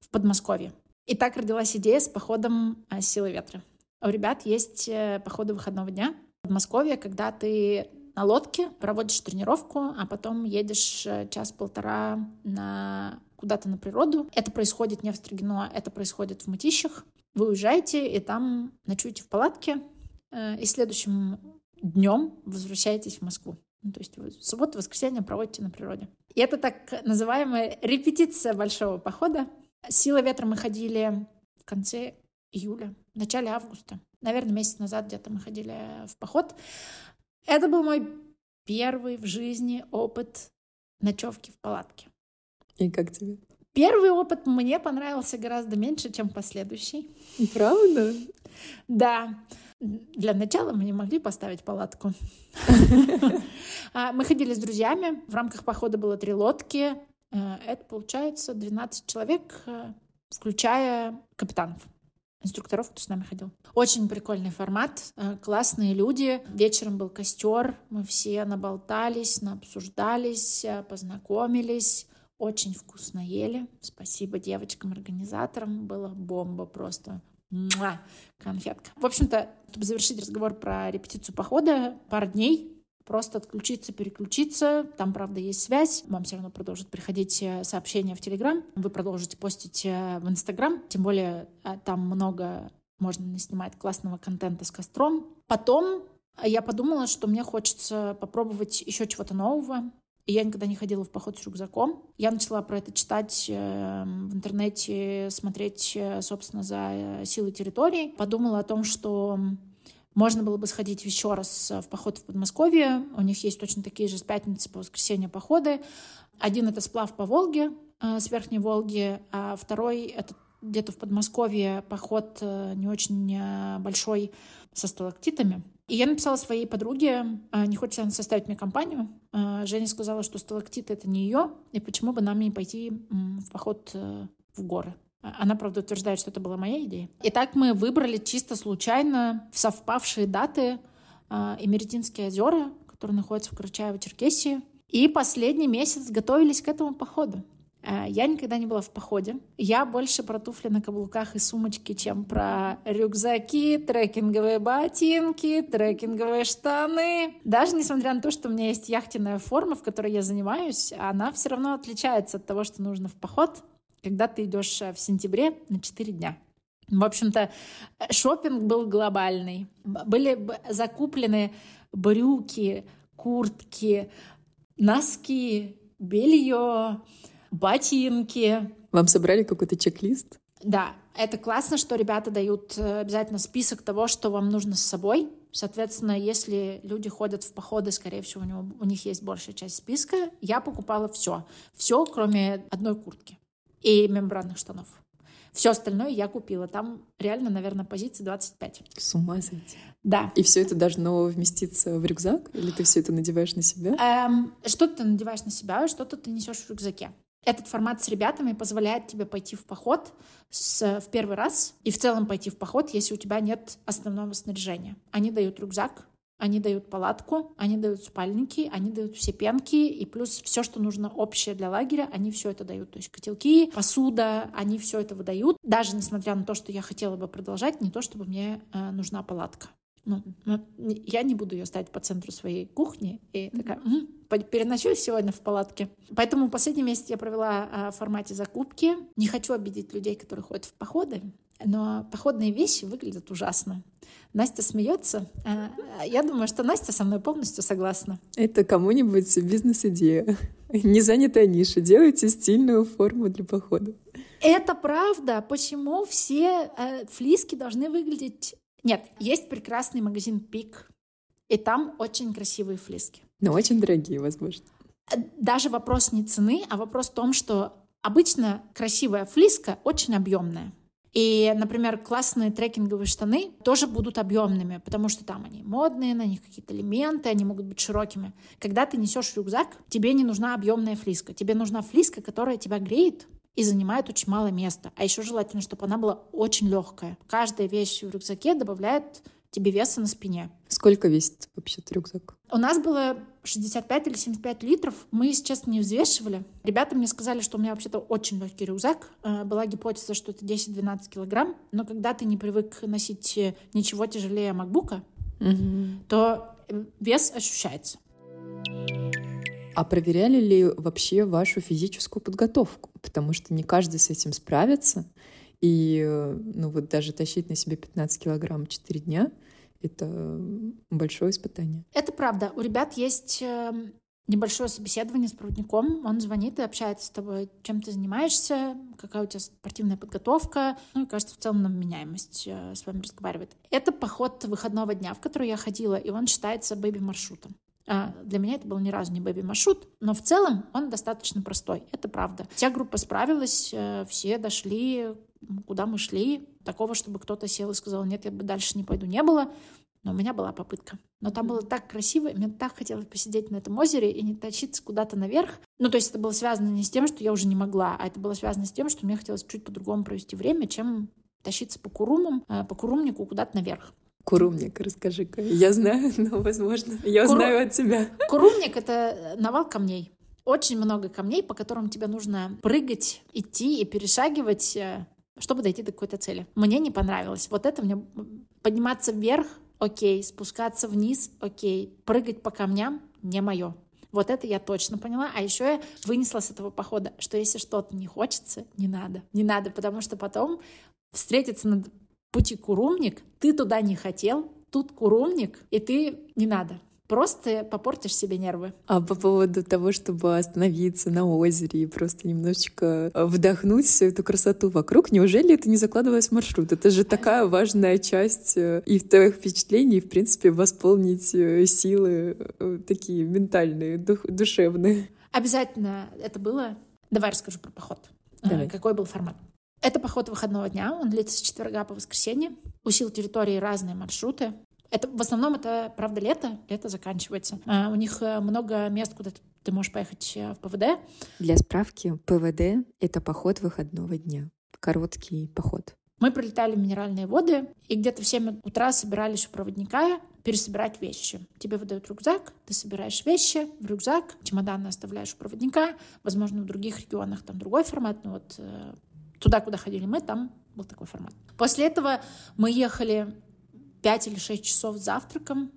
Speaker 1: в Подмосковье. И так родилась идея с походом э, силы ветра. У ребят есть э, походы выходного дня. В Подмосковье, когда ты на лодке, проводишь тренировку, а потом едешь э, час-полтора на куда-то на природу. Это происходит не в Строгино, это происходит в Мытищах. Вы уезжаете и там ночуете в палатке, э, и следующим днем возвращаетесь в Москву. Ну, то есть вы субботу, воскресенье проводите на природе. И это так называемая репетиция большого похода. Сила ветра мы ходили в конце июля, в начале августа. Наверное, месяц назад где-то мы ходили в поход. Это был мой первый в жизни опыт ночевки в палатке.
Speaker 2: И как тебе?
Speaker 1: Первый опыт мне понравился гораздо меньше, чем последующий.
Speaker 2: Правда?
Speaker 1: Да. Для начала мы не могли поставить палатку. *laughs* А, мы ходили с друзьями. В рамках похода было три лодки. Э, это получается 12 человек, э, включая капитанов инструкторов, кто с нами ходил. Очень прикольный формат, э, классные люди. Вечером был костер, мы все наболтались, наобсуждались, познакомились. Очень вкусно ели. Спасибо девочкам-организаторам. Было бомба просто. Муа! Конфетка. В общем-то, чтобы завершить разговор про репетицию похода, пару дней просто отключиться, переключиться. Там, правда, есть связь. Вам все равно продолжат приходить э, сообщения в Телеграм. Вы продолжите постить э, в Инстаграм. Тем более э, там много можно снимать классного контента с костром. Потом я подумала, что мне хочется попробовать еще чего-то нового. И я никогда не ходила в поход с рюкзаком. Я начала про это читать в интернете, смотреть, собственно, за силой территории. Подумала о том, что можно было бы сходить еще раз в поход в Подмосковье. У них есть точно такие же с пятницы по воскресенье походы. Один — это сплав по Волге, с Верхней Волги, а второй — это где-то в Подмосковье поход не очень большой со сталактитами. И я написала своей подруге, а, не хочет она составить мне компанию. А, Женя сказала, что сталактит — это не ее, и почему бы нам не пойти в поход э, в горы. А, она, правда, утверждает, что это была моя идея. Итак, мы выбрали чисто случайно в совпавшие даты Эмеретинские озера, которые находятся в Карачаево-Черкесии. И последний месяц готовились к этому походу. Э, я никогда не была в походе. Я больше про туфли на каблуках и сумочки, чем про рюкзаки, трекинговые ботинки, трекинговые штаны. Даже несмотря на то, что у меня есть яхтенная форма, в которой я занимаюсь, она все равно отличается от того, что нужно в поход, когда ты идешь э, в сентябре на 4 дня. В общем-то, шопинг был глобальный. Были закуплены брюки, куртки, носки, белье, ботинки.
Speaker 2: Вам собрали какой-то чек-лист?
Speaker 1: Да, это классно, что ребята дают э, обязательно список того, что вам нужно с собой. Соответственно, если люди ходят в походы, скорее всего, у, него, у них есть большая часть списка. Я покупала все. Все, кроме одной куртки и мембранных штанов. Все остальное я купила. Там реально, наверное, позиции 25.
Speaker 2: С ума сойти.
Speaker 1: Да.
Speaker 2: И все это должно вместиться в рюкзак? Или ты все это надеваешь на себя?
Speaker 1: Эм, что-то ты надеваешь на себя, что-то ты несешь в рюкзаке. Этот формат с ребятами позволяет тебе пойти в поход с, в первый раз и в целом пойти в поход, если у тебя нет основного снаряжения. Они дают рюкзак, они дают палатку, они дают спальники, они дают все пенки, и плюс все, что нужно общее для лагеря, они все это дают. То есть котелки, посуда, они все это выдают. Даже несмотря на то, что я хотела бы продолжать, не то, чтобы мне э, нужна палатка. Ну, ну, я не буду ее ставить по центру своей кухни и такая, м-м, переночую сегодня в палатке. Поэтому последний месяц я провела а, в формате закупки. Не хочу обидеть людей, которые ходят в походы, но походные вещи выглядят ужасно. Настя смеется. А, я думаю, что Настя со мной полностью согласна.
Speaker 2: Это кому-нибудь бизнес-идея. *laughs* Не занятая ниша. Делайте стильную форму для похода.
Speaker 1: Это правда. Почему все э, флиски должны выглядеть нет, есть прекрасный магазин Пик, и там очень красивые флиски.
Speaker 2: Но очень дорогие, возможно.
Speaker 1: Э, даже вопрос не цены, а вопрос в том, что обычно красивая флиска очень объемная. И, например, классные трекинговые штаны тоже будут объемными, потому что там они модные, на них какие-то элементы, они могут быть широкими. Когда ты несешь рюкзак, тебе не нужна объемная флиска. Тебе нужна флиска, которая тебя греет, и занимает очень мало места. А еще желательно, чтобы она была очень легкая. Каждая вещь в рюкзаке добавляет тебе веса на спине.
Speaker 2: Сколько весит вообще рюкзак?
Speaker 1: У нас было 65 или 75 литров. Мы, если честно, не взвешивали. Ребята мне сказали, что у меня вообще-то очень легкий рюкзак. Э, была гипотеза, что это 10-12 килограмм. Но когда ты не привык носить э, ничего тяжелее макбука, угу. то э, вес ощущается.
Speaker 2: А проверяли ли вообще вашу физическую подготовку? Потому что не каждый с этим справится. И ну вот даже тащить на себе 15 килограмм 4 дня — это большое испытание.
Speaker 1: Это правда. У ребят есть эм, небольшое собеседование с проводником. Он звонит и общается с тобой, чем ты занимаешься, какая у тебя спортивная подготовка. Ну и, кажется, в целом на меняемость э, с вами разговаривает. Это поход выходного дня, в который я ходила, и он считается бэби-маршрутом. А, для меня это был ни разу не бэби-маршрут, но в целом он достаточно простой, это правда. Вся группа справилась, э, все дошли, куда мы шли. Такого, чтобы кто-то сел и сказал, нет, я бы дальше не пойду, не было. Но у меня была попытка. Но там было так красиво, мне так хотелось посидеть на этом озере и не тащиться куда-то наверх. Ну, то есть это было связано не с тем, что я уже не могла, а это было связано с тем, что мне хотелось чуть по-другому провести время, чем тащиться по курумам, э, по курумнику куда-то наверх.
Speaker 2: Курумник, расскажи-ка. Я знаю, *laughs* но, возможно, я Куру... знаю от тебя.
Speaker 1: Курумник — это навал камней. Очень много камней, по которым тебе нужно прыгать, идти и перешагивать, э, чтобы дойти до какой-то цели. Мне не понравилось. Вот это мне... Подниматься вверх — окей, спускаться вниз — окей, прыгать по камням — не мое. Вот это я точно поняла. А еще я вынесла с этого похода, что если что-то не хочется, не надо. Не надо, потому что потом встретиться на пути курумник, ты туда не хотел, тут курумник, и ты не надо. Просто попортишь себе нервы.
Speaker 2: А по поводу того, чтобы остановиться на озере и просто немножечко вдохнуть всю эту красоту вокруг, неужели это не закладывалось в маршрут? Это же такая важная часть э, и в твоих впечатлений, и, в принципе, восполнить э, силы э, такие ментальные, дух, душевные.
Speaker 1: Обязательно это было. Давай расскажу про поход. Давай. Какой был формат? Это поход выходного дня, он длится с четверга по воскресенье. У сил территории разные маршруты. Это, в основном это, правда, лето, лето заканчивается. А, у них э, много мест, куда ты можешь поехать э, в ПВД.
Speaker 2: Для справки, ПВД — это поход выходного дня. Короткий поход.
Speaker 1: Мы прилетали в Минеральные воды, и где-то в 7 утра собирались у проводника пересобирать вещи. Тебе выдают рюкзак, ты собираешь вещи в рюкзак, чемоданы оставляешь у проводника. Возможно, в других регионах там другой формат, но вот э, туда, куда ходили мы, там был такой формат. После этого мы ехали 5 или 6 часов с завтраком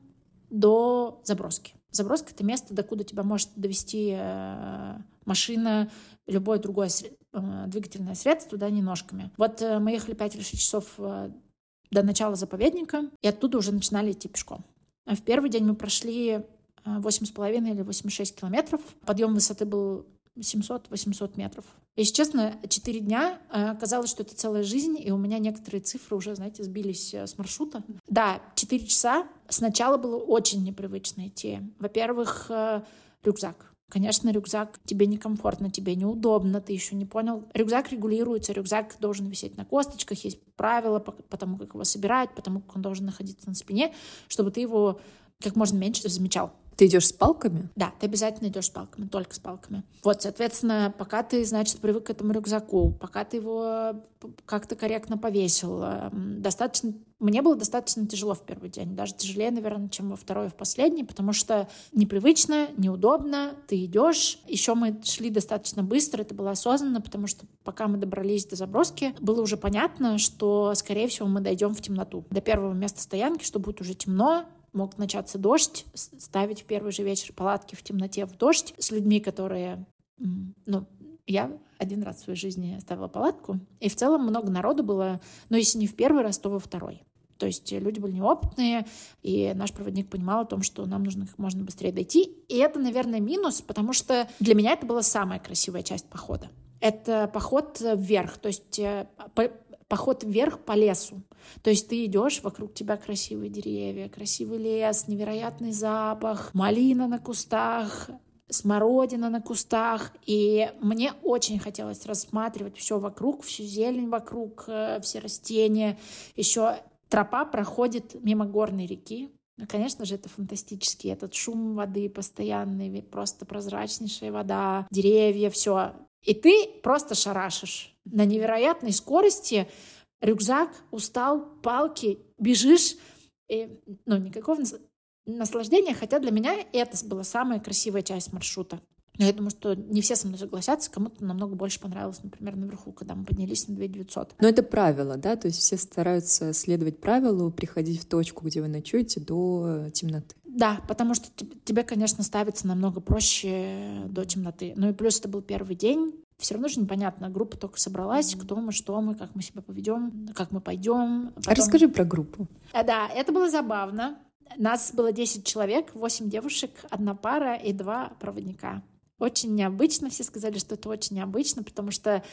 Speaker 1: до заброски. Заброска — это место, докуда тебя может довести э, машина, любое другое э, двигательное средство, да, не ножками. Вот э, мы ехали 5 или 6 часов до начала заповедника, и оттуда уже начинали идти пешком. В первый день мы прошли 8,5 или 8,6 километров. Подъем высоты был 700-800 метров. Если честно, 4 дня э, казалось, что это целая жизнь, и у меня некоторые цифры уже, знаете, сбились э, с маршрута. Да, 4 часа. Сначала было очень непривычно идти. Во-первых, э, рюкзак. Конечно, рюкзак тебе некомфортно, тебе неудобно, ты еще не понял. Рюкзак регулируется, рюкзак должен висеть на косточках, есть правила по, тому, как его собирать, по тому, как он должен находиться на спине, чтобы ты его как можно меньше замечал.
Speaker 2: Ты идешь с палками?
Speaker 1: Да, ты обязательно идешь с палками, только с палками. Вот, соответственно, пока ты, значит, привык к этому рюкзаку, пока ты его как-то корректно повесил, эм, достаточно... Мне было достаточно тяжело в первый день, даже тяжелее, наверное, чем во второй и в последний, потому что непривычно, неудобно, ты идешь. Еще мы шли достаточно быстро, это было осознанно, потому что пока мы добрались до заброски, было уже понятно, что, скорее всего, мы дойдем в темноту. До первого места стоянки, что будет уже темно, мог начаться дождь, ставить в первый же вечер палатки в темноте в дождь с людьми, которые... Ну, я один раз в своей жизни ставила палатку, и в целом много народу было, но если не в первый раз, то во второй. То есть люди были неопытные, и наш проводник понимал о том, что нам нужно как можно быстрее дойти. И это, наверное, минус, потому что для меня это была самая красивая часть похода. Это поход вверх, то есть э, поход вверх по лесу. То есть ты идешь, вокруг тебя красивые деревья, красивый лес, невероятный запах, малина на кустах, смородина на кустах. И мне очень хотелось рассматривать все вокруг, всю зелень вокруг, э, все растения. Еще тропа проходит мимо горной реки. Ну, конечно же, это фантастически. Этот шум воды постоянный, просто прозрачнейшая вода, деревья, все. И ты просто шарашишь на невероятной скорости. Рюкзак, устал, палки, бежишь. И, ну, никакого наслаждения, хотя для меня это была самая красивая часть маршрута. Но я думаю, что не все со мной согласятся, кому-то намного больше понравилось, например, наверху, когда мы поднялись на 2900.
Speaker 2: Но это правило, да? То есть все стараются следовать правилу, приходить в точку, где вы ночуете, до темноты.
Speaker 1: Да, потому что тебе, конечно, ставится намного проще до темноты. Ну и плюс это был первый день, все равно же непонятно. Группа только собралась, кто мы, что мы, как мы себя поведем, как мы пойдем.
Speaker 2: Потом... Расскажи про группу.
Speaker 1: А, да, это было забавно. Нас было 10 человек, 8 девушек, одна пара и два проводника. Очень необычно, все сказали, что это очень необычно, потому что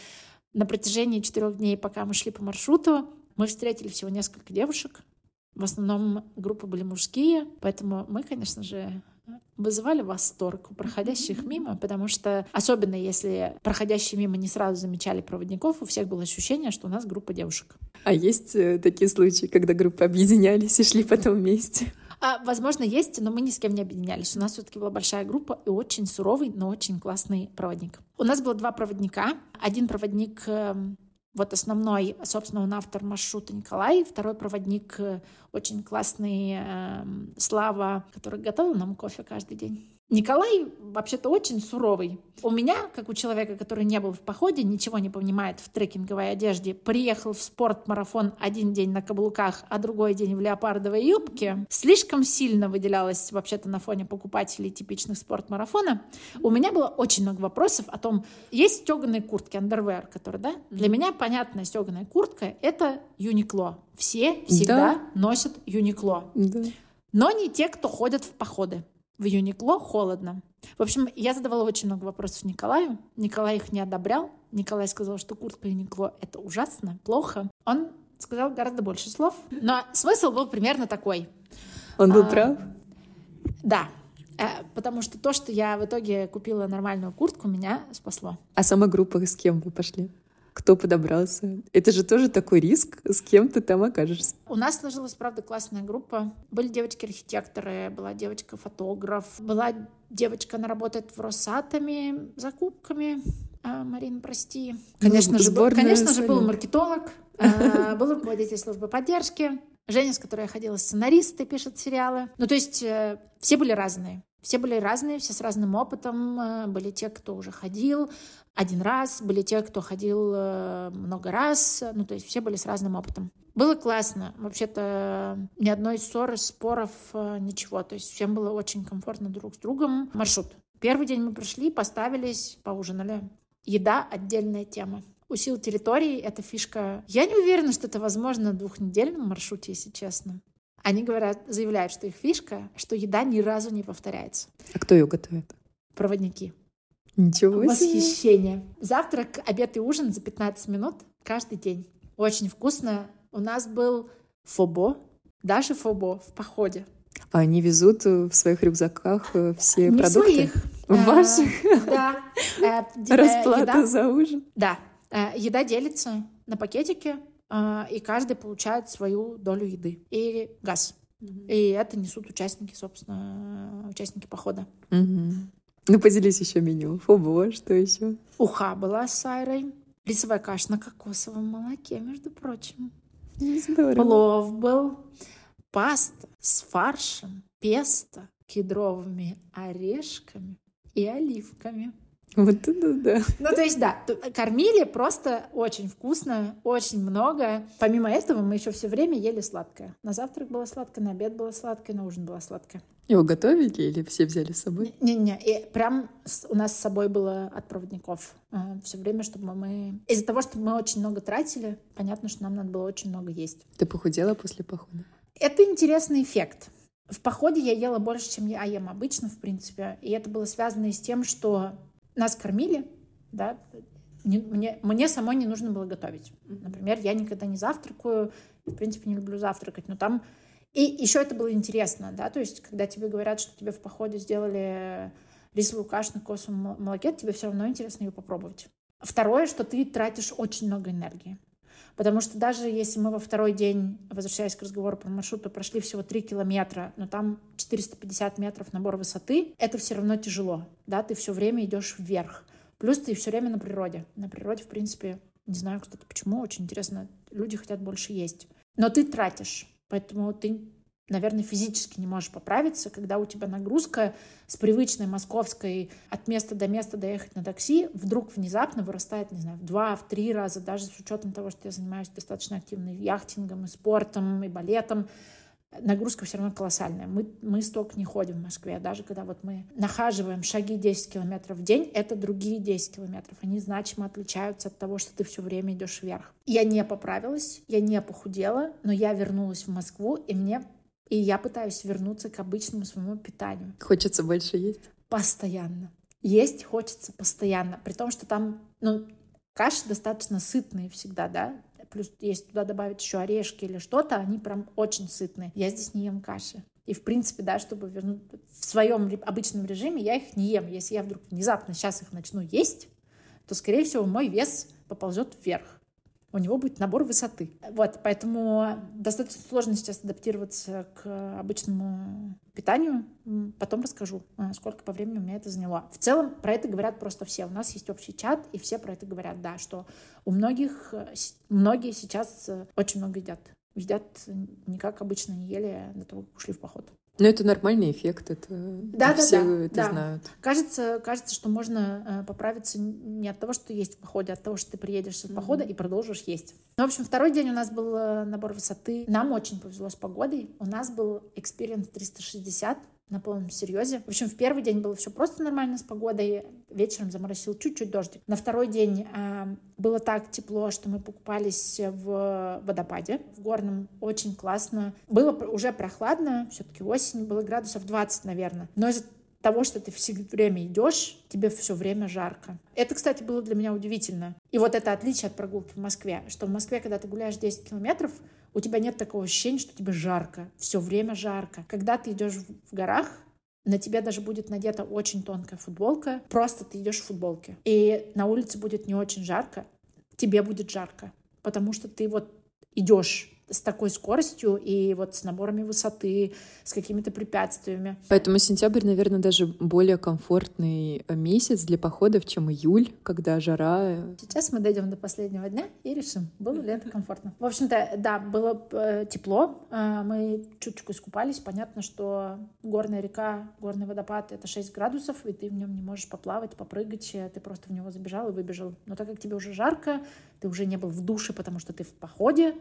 Speaker 1: на протяжении четырех дней, пока мы шли по маршруту, мы встретили всего несколько девушек. В основном группы были мужские, поэтому мы, конечно же, вызывали восторг у проходящих мимо, потому что, особенно если проходящие мимо не сразу замечали проводников, у всех было ощущение, что у нас группа девушек.
Speaker 2: А есть э, такие случаи, когда группы объединялись и шли потом вместе?
Speaker 1: А, возможно, есть, но мы ни с кем не объединялись. У нас все-таки была большая группа и очень суровый, но очень классный проводник. У нас было два проводника. Один проводник эм, вот основной, собственно, он автор маршрута Николай, второй проводник э, очень классный э, Слава, который готовил нам кофе каждый день. Николай вообще-то очень суровый. У меня, как у человека, который не был в походе, ничего не понимает в трекинговой одежде, приехал в спорт-марафон один день на каблуках, а другой день в леопардовой юбке, слишком сильно выделялась вообще-то на фоне покупателей типичных спорт-марафона. У меня было очень много вопросов о том, есть стеганые куртки, underwear, которые, да? Для меня понятная стеганая куртка — это Юникло. Все всегда да. носят Юникло. Да. Но не те, кто ходят в походы в Юникло холодно. В общем, я задавала очень много вопросов Николаю. Николай их не одобрял. Николай сказал, что куртка Юникло — это ужасно, плохо. Он сказал гораздо больше слов. Но смысл был примерно такой.
Speaker 2: Он был а, прав?
Speaker 1: Да. А, потому что то, что я в итоге купила нормальную куртку, меня спасло.
Speaker 2: А сама группа с кем вы пошли? Кто подобрался. Это же тоже такой риск, с кем ты там окажешься.
Speaker 1: У нас сложилась, правда, классная группа. Были девочки-архитекторы, была девочка-фотограф, была девочка, она работает в Росатоме закупками. А, Марин, прости. Конечно, ну, же, был, конечно же, был маркетолог, а, был руководитель службы поддержки. Женя, с которой я ходила, сценарист и пишет сериалы. Ну, то есть э, все были разные. Все были разные, все с разным опытом. Э, были те, кто уже ходил, один раз, были те, кто ходил э, много раз, ну, то есть все были с разным опытом. Было классно, вообще-то ни одной ссоры, споров, э, ничего, то есть всем было очень комфортно друг с другом. Маршрут. Первый день мы пришли, поставились, поужинали. Еда — отдельная тема. У сил территории эта фишка... Я не уверена, что это возможно на двухнедельном маршруте, если честно. Они говорят, заявляют, что их фишка, что еда ни разу не повторяется.
Speaker 2: А кто ее готовит?
Speaker 1: Проводники.
Speaker 2: Ничего себе.
Speaker 1: Восхищение. Завтрак, обед и ужин за 15 минут каждый день. Очень вкусно. У нас был фобо, даже фобо в походе.
Speaker 2: А они везут в своих рюкзаках э, все
Speaker 1: Не
Speaker 2: продукты?
Speaker 1: своих.
Speaker 2: В ваших?
Speaker 1: Да. Э, *laughs* э,
Speaker 2: Расплата за ужин?
Speaker 1: Да. Э, Еда делится на пакетики, э, и каждый получает свою долю еды и газ. И это несут участники, собственно, участники похода.
Speaker 2: Мгм. Ну, поделись еще меню. Фобо, что еще?
Speaker 1: Уха была с сайрой. Рисовая каша на кокосовом молоке, между прочим.
Speaker 2: Здорово.
Speaker 1: Плов был. Паста с фаршем, песто, кедровыми орешками и оливками.
Speaker 2: Вот это да.
Speaker 1: Ну, то есть, да, кормили просто очень вкусно, очень много. Помимо этого, мы еще все время ели сладкое. На завтрак было сладкое, на обед было сладкое, на ужин было сладкое.
Speaker 2: Его готовили или все взяли с собой?
Speaker 1: Не-не, и прям у нас с собой было от проводников все время, чтобы мы... Из-за того, что мы очень много тратили, понятно, что нам надо было очень много есть.
Speaker 2: Ты похудела после похода?
Speaker 1: Это интересный эффект. В походе я ела больше, чем я ем обычно, в принципе. И это было связано и с тем, что нас кормили, да, не- мне, мне самой не нужно было готовить. Например, я никогда не завтракаю, в принципе, не люблю завтракать, но там... И еще это было интересно, да, то есть, когда тебе говорят, что тебе в походе сделали рисовую кашу на косовом мол- молоке, тебе все равно интересно ее попробовать. Второе, что ты тратишь очень много энергии. Потому что даже если мы во второй день, возвращаясь к разговору про маршрут, прошли всего 3 километра, но там 450 метров набор высоты, это все равно тяжело, да, ты все время идешь вверх. Плюс ты все время на природе. На природе, в принципе, не знаю, кстати, почему, очень интересно, люди хотят больше есть. Но ты тратишь, поэтому ты, наверное, физически не можешь поправиться, когда у тебя нагрузка с привычной московской от места до места доехать на такси вдруг внезапно вырастает, не знаю, в два, в три раза, даже с учетом того, что я занимаюсь достаточно активно и яхтингом, и спортом, и балетом, нагрузка все равно колоссальная. Мы, мы столько не ходим в Москве. Даже когда вот мы нахаживаем шаги 10 километров в день, это другие 10 километров. Они значимо отличаются от того, что ты все время идешь вверх. Я не поправилась, я не похудела, но я вернулась в Москву, и мне и я пытаюсь вернуться к обычному своему питанию.
Speaker 2: Хочется больше есть?
Speaker 1: Постоянно. Есть хочется постоянно. При том, что там, ну, каши достаточно сытные всегда, да? Плюс если туда добавить еще орешки или что-то, они прям очень сытные. Я здесь не ем каши. И, в принципе, да, чтобы вернуть в своем обычном режиме, я их не ем. Если я вдруг внезапно сейчас их начну есть, то, скорее всего, мой вес поползет вверх. У него будет набор высоты. Вот, поэтому достаточно сложно сейчас адаптироваться к обычному питанию. Потом расскажу, а, сколько по времени у меня это заняло. В целом про это говорят просто все. У нас есть общий чат, и все про это говорят, да, что у многих, э, многие сейчас э, очень много едят. Едят э, не как обычно не ели до того, как ушли в поход.
Speaker 2: Ну, это нормальный эффект, это
Speaker 1: Да, да,
Speaker 2: все
Speaker 1: да,
Speaker 2: это
Speaker 1: да.
Speaker 2: знают.
Speaker 1: Кажется, кажется, что можно э, поправиться не от того, что есть в походе, а от того, что ты приедешь с похода и продолжишь есть. Ну, в общем, второй день у нас был э, набор высоты. Нам очень повезло с погодой. У нас был Experience 360 на полном серьезе. В общем, в первый день было все просто нормально с погодой. Вечером заморосил чуть-чуть дождик. На второй день э, было так тепло, что мы покупались в водопаде. В горном очень классно. Было уже прохладно, все-таки осень, было градусов 20, наверное. Но из-за того, что ты все время идешь, тебе все время жарко. Это, кстати, было для меня удивительно. И вот это отличие от прогулки в Москве, что в Москве, когда ты гуляешь 10 километров, у тебя нет такого ощущения, что тебе жарко, все время жарко. Когда ты идешь в горах, на тебе даже будет надета очень тонкая футболка, просто ты идешь в футболке. И на улице будет не очень жарко, тебе будет жарко, потому что ты вот идешь с такой скоростью и вот с наборами высоты, с какими-то препятствиями.
Speaker 2: Поэтому сентябрь, наверное, даже более комфортный э, месяц для походов, чем июль, когда жара.
Speaker 1: Сейчас мы дойдем до последнего дня и решим, было ли это комфортно. В общем-то, да, было э, тепло, э, мы чуть-чуть искупались. Понятно, что горная река, горный водопад — это 6 градусов, и ты в нем не можешь поплавать, попрыгать, ты просто в него забежал и выбежал. Но так как тебе уже жарко, ты уже не был в душе, потому что ты в походе,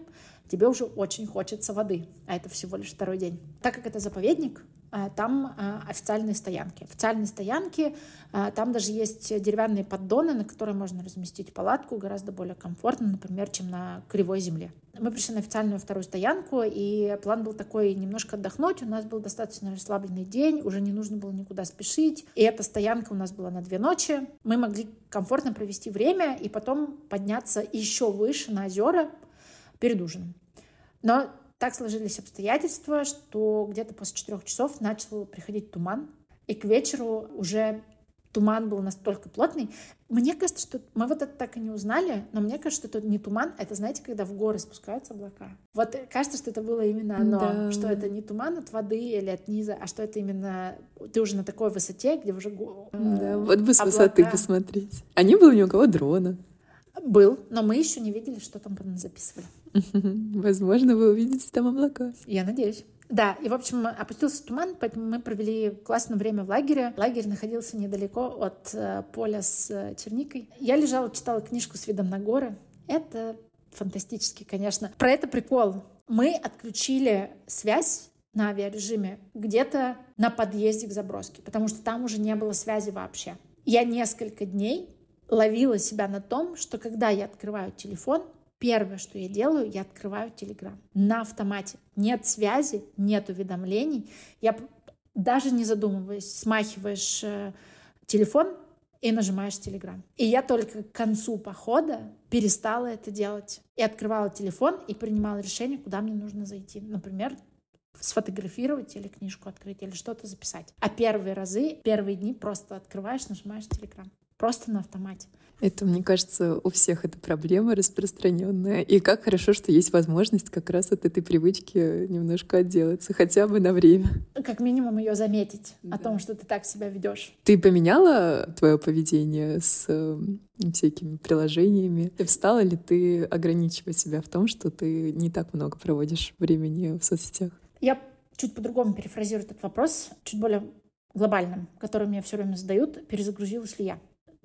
Speaker 1: тебе уже очень хочется воды, а это всего лишь второй день. Так как это заповедник, а, там а, официальные стоянки. Официальные стоянки, а, там даже есть деревянные поддоны, на которые можно разместить палатку гораздо более комфортно, например, чем на кривой земле. Мы пришли на официальную вторую стоянку, и план был такой немножко отдохнуть. У нас был достаточно расслабленный день, уже не нужно было никуда спешить. И эта стоянка у нас была на две ночи. Мы могли комфортно провести время и потом подняться еще выше на озера перед ужином. Но так сложились обстоятельства, что где-то после четырех часов начал приходить туман, и к вечеру уже туман был настолько плотный. Мне кажется, что мы вот это так и не узнали, но мне кажется, что это не туман, это, знаете, когда в горы спускаются облака. Вот кажется, что это было именно оно, да. что это не туман от воды или от низа, а что это именно ты уже на такой высоте, где уже...
Speaker 2: Да, вот бы с облака. высоты посмотреть. А не было ни у кого дрона.
Speaker 1: Был, но мы еще не видели, что там записывали. *laughs*
Speaker 2: Возможно, вы увидите там облака.
Speaker 1: Я надеюсь. Да, и, в общем, опустился туман, поэтому мы провели классное время в лагере. Лагерь находился недалеко от э, поля с э, черникой. Я лежала, читала книжку с видом на горы. Это фантастически, конечно. Про это прикол. Мы отключили связь на авиарежиме где-то на подъезде к заброске, потому что там уже не было связи вообще. Я несколько дней ловила себя на том, что когда я открываю телефон, Первое, что я делаю, я открываю Телеграм на автомате. Нет связи, нет уведомлений. Я даже не задумываясь, смахиваешь э, телефон и нажимаешь Телеграм. И я только к концу похода перестала это делать. И открывала телефон и принимала решение, куда мне нужно зайти. Например, сфотографировать или книжку открыть, или что-то записать. А первые разы, первые дни просто открываешь, нажимаешь Телеграм. Просто на автомате.
Speaker 2: Это, мне кажется, у всех эта проблема распространенная. И как хорошо, что есть возможность как раз от этой привычки немножко отделаться, хотя бы на время.
Speaker 1: Как минимум ее заметить да. о том, что ты так себя ведешь.
Speaker 2: Ты поменяла твое поведение с всякими приложениями? Ты встала ли ты ограничивать себя в том, что ты не так много проводишь времени в соцсетях?
Speaker 1: Я чуть по-другому перефразирую этот вопрос, чуть более глобальным, который мне все время задают, перезагрузилась ли я.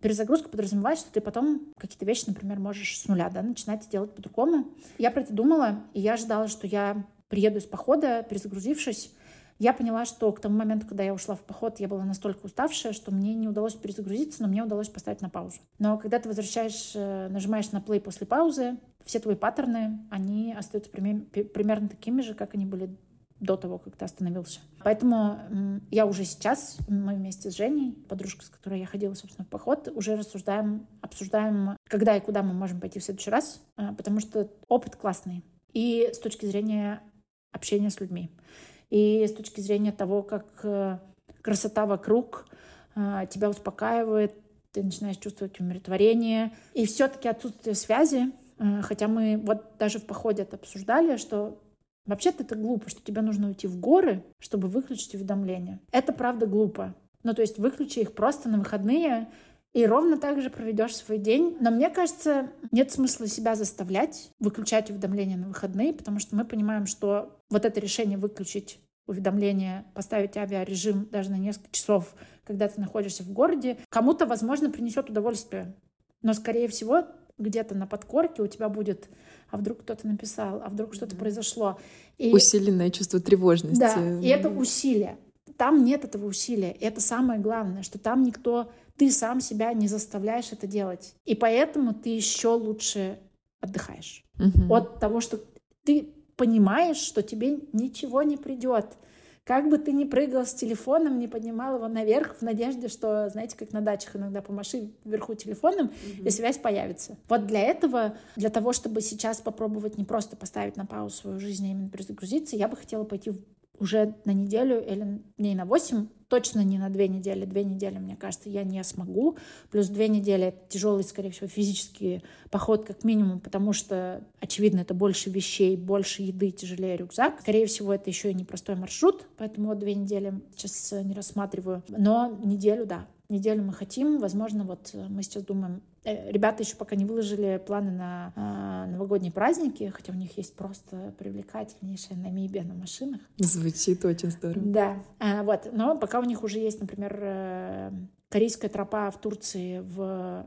Speaker 1: Перезагрузка подразумевает, что ты потом какие-то вещи, например, можешь с нуля да, начинать делать по-другому. Я про это думала, и я ожидала, что я приеду из похода, перезагрузившись, я поняла, что к тому моменту, когда я ушла в поход, я была настолько уставшая, что мне не удалось перезагрузиться, но мне удалось поставить на паузу. Но когда ты возвращаешь, э, нажимаешь на play после паузы, все твои паттерны, они остаются примерно такими же, как они были до того, как ты остановился. Поэтому я уже сейчас, мы вместе с Женей, подружкой, с которой я ходила, собственно, в поход, уже рассуждаем, обсуждаем, когда и куда мы можем пойти в следующий раз, а, потому что опыт классный. И с точки зрения общения с людьми, и с точки зрения того, как э, красота вокруг а, тебя успокаивает, ты начинаешь чувствовать умиротворение. И все-таки отсутствие связи, э, хотя мы вот даже в походе это обсуждали, что Вообще-то это глупо, что тебе нужно уйти в горы, чтобы выключить уведомления. Это правда глупо. Ну, то есть выключи их просто на выходные, и ровно так же проведешь свой день. Но мне кажется, нет смысла себя заставлять выключать уведомления на выходные, потому что мы понимаем, что вот это решение выключить уведомления, поставить авиарежим даже на несколько часов, когда ты находишься в городе, кому-то, возможно, принесет удовольствие. Но, скорее всего, где-то на подкорке у тебя будет, а вдруг кто-то написал, а вдруг что-то произошло.
Speaker 2: И... Усиленное чувство тревожности.
Speaker 1: Да, и это усилие. Там нет этого усилия. И это самое главное, что там никто, ты сам себя не заставляешь это делать. И поэтому ты еще лучше отдыхаешь угу. от того, что ты понимаешь, что тебе ничего не придет. Как бы ты ни прыгал с телефоном, не поднимал его наверх в надежде, что, знаете, как на дачах иногда помаши вверху телефоном, mm-hmm. и связь появится. Вот для этого, для того, чтобы сейчас попробовать не просто поставить на паузу свою жизнь, а именно перезагрузиться, я бы хотела пойти уже на неделю или дней на 8, точно не на две недели. Две недели, мне кажется, я не смогу. Плюс две недели — это тяжелый, скорее всего, физический поход как минимум, потому что, очевидно, это больше вещей, больше еды, тяжелее рюкзак. Скорее всего, это еще и непростой маршрут, поэтому две недели сейчас не рассматриваю. Но неделю, да, неделю мы хотим. Возможно, вот мы сейчас думаем, Э, ребята еще пока не выложили планы на э, новогодние праздники, хотя у них есть просто привлекательнейшая Намибия на машинах.
Speaker 2: Звучит очень здорово.
Speaker 1: Да, а, вот. Но пока у них уже есть, например, э, корейская тропа в Турции в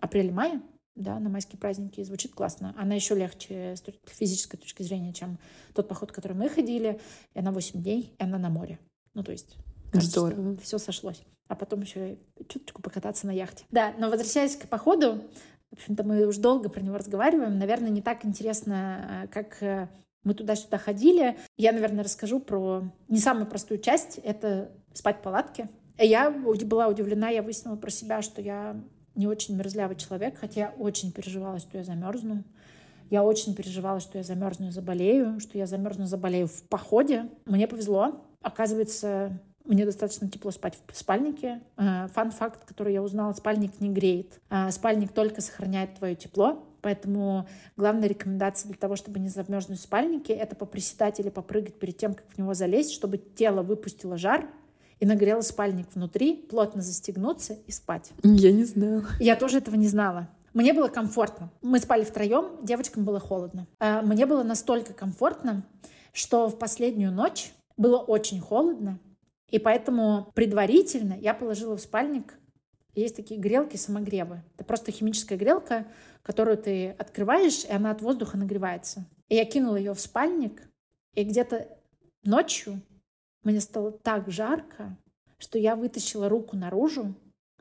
Speaker 1: апреле-мае, да, на майские праздники звучит классно. Она еще легче с физической точки зрения, чем тот поход, который мы ходили. И она 8 дней, и она на море. Ну, то есть...
Speaker 2: Здорово.
Speaker 1: Все сошлось. А потом еще чуточку покататься на яхте. Да, но возвращаясь к походу, в общем-то, мы уже долго про него разговариваем. Наверное, не так интересно, э, как э, мы туда-сюда ходили. Я, наверное, расскажу про не самую простую часть — это спать в палатке. Я была удивлена, я выяснила про себя, что я не очень мерзлявый человек, хотя я очень переживала, что я замерзну. Я очень переживала, что я замерзну и заболею, что я замерзну и заболею в походе. Мне повезло. Оказывается, мне достаточно тепло спать в спальнике. Э, фан-факт, который я узнала, спальник не греет. А спальник только сохраняет твое тепло. Поэтому главная рекомендация для того, чтобы не замерзнуть в спальнике, это поприседать или попрыгать перед тем, как в него залезть, чтобы тело выпустило жар и нагрело спальник внутри, плотно застегнуться и спать.
Speaker 2: Я не знала.
Speaker 1: Я тоже этого не знала. Мне было комфортно. Мы спали втроем, девочкам было холодно. Э, мне было настолько комфортно, что в последнюю ночь было очень холодно, и поэтому предварительно я положила в спальник есть такие грелки-самогревы. Это просто химическая грелка, которую ты открываешь, и она от воздуха нагревается. И я кинула ее в спальник, и где-то ночью мне стало так жарко, что я вытащила руку наружу,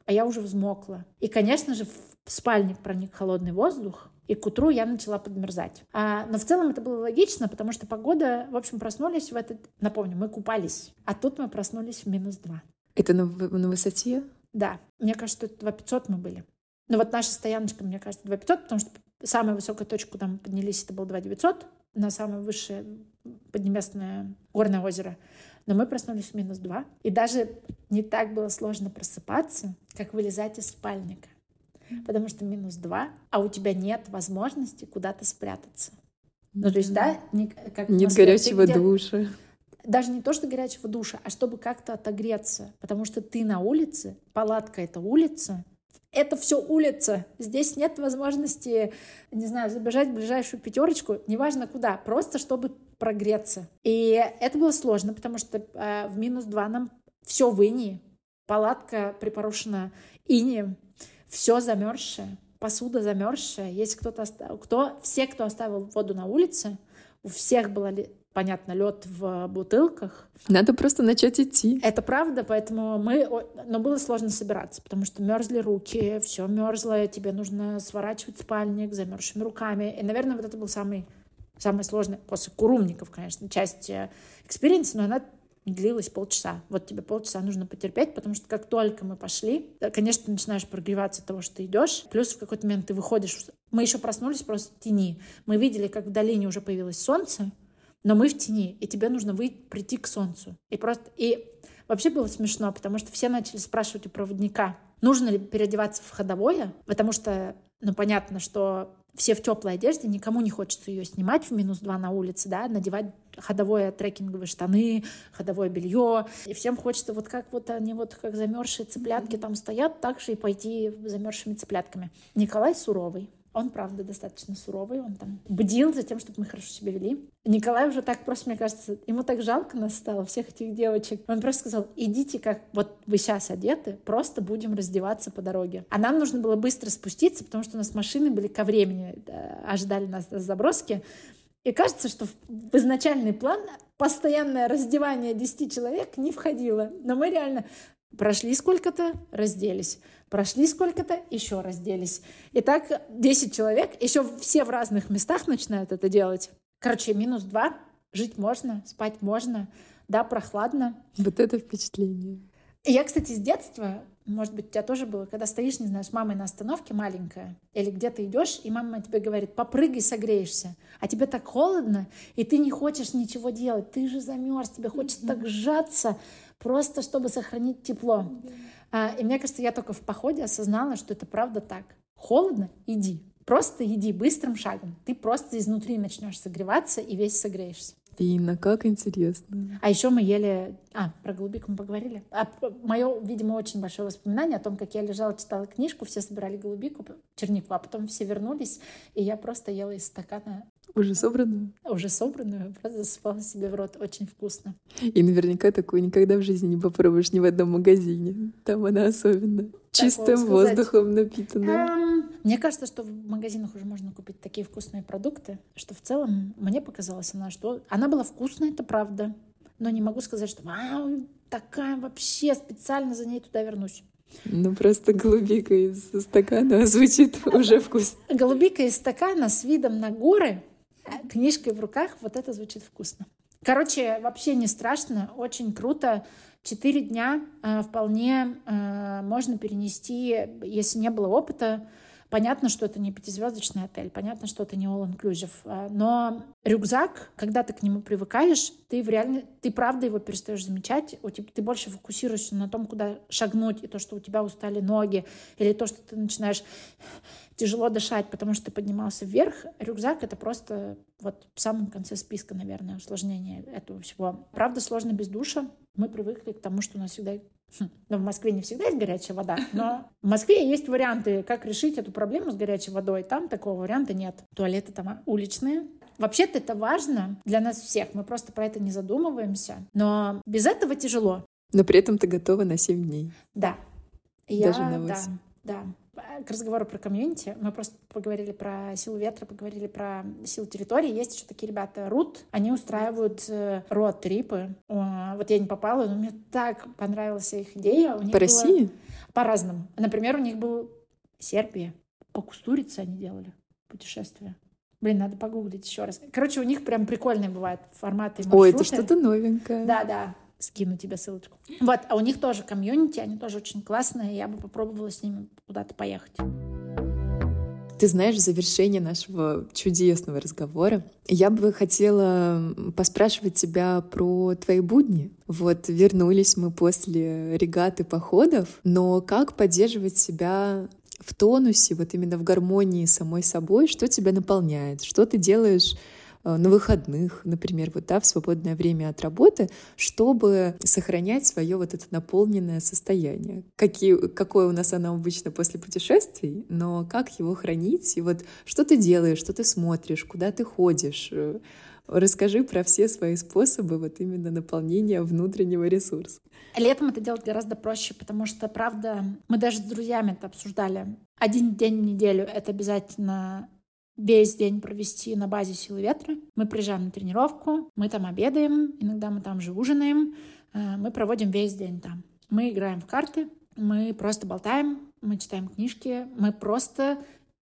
Speaker 1: а я уже взмокла. И, конечно же, в спальник проник холодный воздух, и к утру я начала подмерзать. А, но в целом это было логично, потому что погода, в общем, проснулись в этот... Напомню, мы купались, а тут мы проснулись в минус два.
Speaker 2: Это на, на высоте?
Speaker 1: Да. Мне кажется, это 2500 мы были. Но вот наша стояночка, мне кажется, 2500, потому что самая высокая точка, куда мы поднялись, это было 2900, на самое высшее поднебесное горное озеро. Но мы проснулись в минус 2. И даже не так было сложно просыпаться, как вылезать из спальника потому что минус 2, а у тебя нет возможности куда-то спрятаться. Ну, то есть, да,
Speaker 2: не, как нет Москве, горячего душа.
Speaker 1: Даже не то, что горячего душа, а чтобы как-то отогреться. Потому что ты на улице, палатка — это улица, это все улица. Здесь нет возможности, не знаю, забежать в ближайшую пятерочку, неважно куда, просто чтобы прогреться. И это было сложно, потому что э, в минус два нам все в инии. Палатка припорошена инием, все замерзшее, посуда замерзшая. Есть кто-то, кто, все, кто оставил воду на улице, у всех было понятно, лед в бутылках.
Speaker 2: Надо просто начать идти.
Speaker 1: Это правда, поэтому мы... Но было сложно собираться, потому что мерзли руки, все мерзло, тебе нужно сворачивать спальник замерзшими руками. И, наверное, вот это был самый, самый сложный, после курумников, конечно, часть э, experience а, но она длилась полчаса. Вот тебе полчаса нужно потерпеть, потому что как только мы пошли, конечно, ты начинаешь прогреваться от того, что ты идешь. Плюс в какой-то момент ты выходишь. Мы еще проснулись просто в тени. Мы видели, как в долине уже появилось солнце, но мы в тени, и тебе нужно выйти, прийти к солнцу. И просто... И вообще было смешно, потому что все начали спрашивать у проводника, нужно ли переодеваться в ходовое, потому что, ну, понятно, что все в теплой одежде, никому не хочется ее снимать в минус два на улице, да, надевать ходовое трекинговые штаны, ходовое белье. И всем хочется вот как вот они вот как замерзшие цыплятки там стоят, так же и пойти замерзшими цыплятками. Николай суровый. Он, правда, достаточно суровый, он там бдил за тем, чтобы мы хорошо себя вели. Николай уже так просто, мне кажется, ему так жалко нас стало, всех этих девочек. Он просто сказал, идите, как вот вы сейчас одеты, просто будем раздеваться по дороге. А нам нужно было быстро спуститься, потому что у нас машины были ко времени, ожидали нас на заброске. И кажется, что в изначальный план постоянное раздевание 10 человек не входило. Но мы реально прошли сколько-то, разделись. Прошли сколько-то, еще разделись. И так 10 человек, еще все в разных местах начинают это делать. Короче, минус 2, жить можно, спать можно, да, прохладно.
Speaker 2: Вот это впечатление.
Speaker 1: Я, кстати, с детства может быть, у тебя тоже было, когда стоишь, не знаю, с мамой на остановке маленькая, или где-то идешь, и мама тебе говорит, попрыгай, согреешься, а тебе так холодно, и ты не хочешь ничего делать, ты же замерз, тебе хочется mm-hmm. так сжаться, просто чтобы сохранить тепло. Mm-hmm. А, и мне кажется, я только в походе осознала, что это правда так. Холодно, иди. Просто иди быстрым шагом. Ты просто изнутри начнешь согреваться и весь согреешься.
Speaker 2: Фина, как интересно.
Speaker 1: А еще мы ели... А, про голубику мы поговорили. А мое, видимо, очень большое воспоминание о том, как я лежала, читала книжку, все собирали голубику, чернику, а потом все вернулись, и я просто ела из стакана
Speaker 2: уже собранную?
Speaker 1: Уже собранную, просто засыпала себе в рот. Очень вкусно.
Speaker 2: И наверняка такую никогда в жизни не попробуешь ни в одном магазине. Там она особенно. Чистым воздухом напитана.
Speaker 1: Мне кажется, что в магазинах уже можно купить такие вкусные продукты, что в целом мне показалось она, что она была вкусная, это правда. Но не могу сказать, что вау, такая вообще, специально за ней туда вернусь.
Speaker 2: Ну, просто голубика из стакана звучит уже вкусно.
Speaker 1: Голубика из стакана с видом на горы, книжкой в руках, вот это звучит вкусно. Короче, вообще не страшно, очень круто. Четыре дня э, вполне э, можно перенести, если не было опыта, Понятно, что это не пятизвездочный отель, понятно, что это не all-inclusive, а, но рюкзак, когда ты к нему привыкаешь, ты в реально, ты правда его перестаешь замечать, у тебя, ты больше фокусируешься на том, куда шагнуть, и то, что у тебя устали ноги, или то, что ты начинаешь тяжело дышать, потому что ты поднимался вверх. Рюкзак — это просто вот в самом конце списка, наверное, усложнение этого всего. Правда, сложно без душа. Мы привыкли к тому, что у нас всегда но в Москве не всегда есть горячая вода, но в Москве есть варианты, как решить эту проблему с горячей водой. Там такого варианта нет. Туалеты там уличные. Вообще-то это важно для нас всех. Мы просто про это не задумываемся. Но без этого тяжело.
Speaker 2: Но при этом ты готова на 7 дней.
Speaker 1: Да.
Speaker 2: Даже
Speaker 1: Я,
Speaker 2: на 8.
Speaker 1: Да, да к разговору про комьюнити, мы просто поговорили про силу ветра, поговорили про силу территории. Есть еще такие ребята, Рут, они устраивают э, род-трипы. Вот я не попала, но мне так понравилась их идея. У них
Speaker 2: по России?
Speaker 1: По-разному. Например, у них был Сербия. По Кустурице они делали путешествие. Блин, надо погуглить еще раз. Короче, у них прям прикольные бывают форматы маршруты.
Speaker 2: Ой, это что-то новенькое.
Speaker 1: Да, да скину тебе ссылочку. Вот, а у них тоже комьюнити, они тоже очень классные, я бы попробовала с ними куда-то поехать.
Speaker 2: Ты знаешь, в завершение нашего чудесного разговора я бы хотела поспрашивать тебя про твои будни. Вот вернулись мы после регаты походов, но как поддерживать себя в тонусе, вот именно в гармонии с самой собой, что тебя наполняет, что ты делаешь на выходных, например, вот, да, в свободное время от работы, чтобы сохранять свое вот это наполненное состояние. Какие, какое у нас оно обычно после путешествий, но как его хранить, и вот что ты делаешь, что ты смотришь, куда ты ходишь, э, Расскажи про все свои способы вот именно наполнения внутреннего ресурса.
Speaker 1: Летом это делать гораздо проще, потому что, правда, мы даже с друзьями это обсуждали. Один день в неделю — это обязательно весь день провести на базе силы ветра. Мы приезжаем на тренировку, мы там обедаем, иногда мы там же ужинаем, э, мы проводим весь день там. Мы играем в карты, мы просто болтаем, мы читаем книжки, мы просто...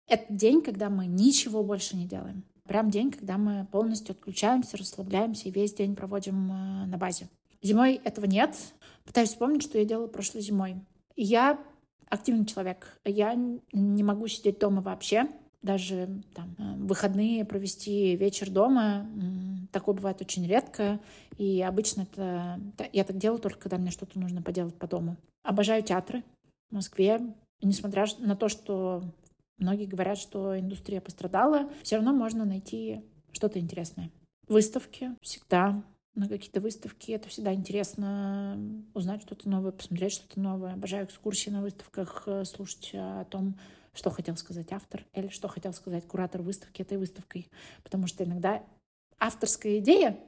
Speaker 1: Это день, когда мы ничего больше не делаем. Прям день, когда мы полностью отключаемся, расслабляемся и весь день проводим э, на базе. Зимой этого нет. Пытаюсь вспомнить, что я делала прошлой зимой. Я активный человек. Я не могу сидеть дома вообще даже там, э, выходные провести вечер дома. Такое бывает очень редко. И обычно это... Я так делаю только, когда мне что-то нужно поделать по дому. Обожаю театры в Москве. Несмотря на то, что многие говорят, что индустрия пострадала, все равно можно найти что-то интересное. Выставки всегда на какие-то выставки. Это всегда интересно узнать что-то новое, посмотреть что-то новое. Обожаю экскурсии на выставках, э, слушать о том, что хотел сказать автор или что хотел сказать куратор выставки этой выставкой. Потому что иногда авторская идея,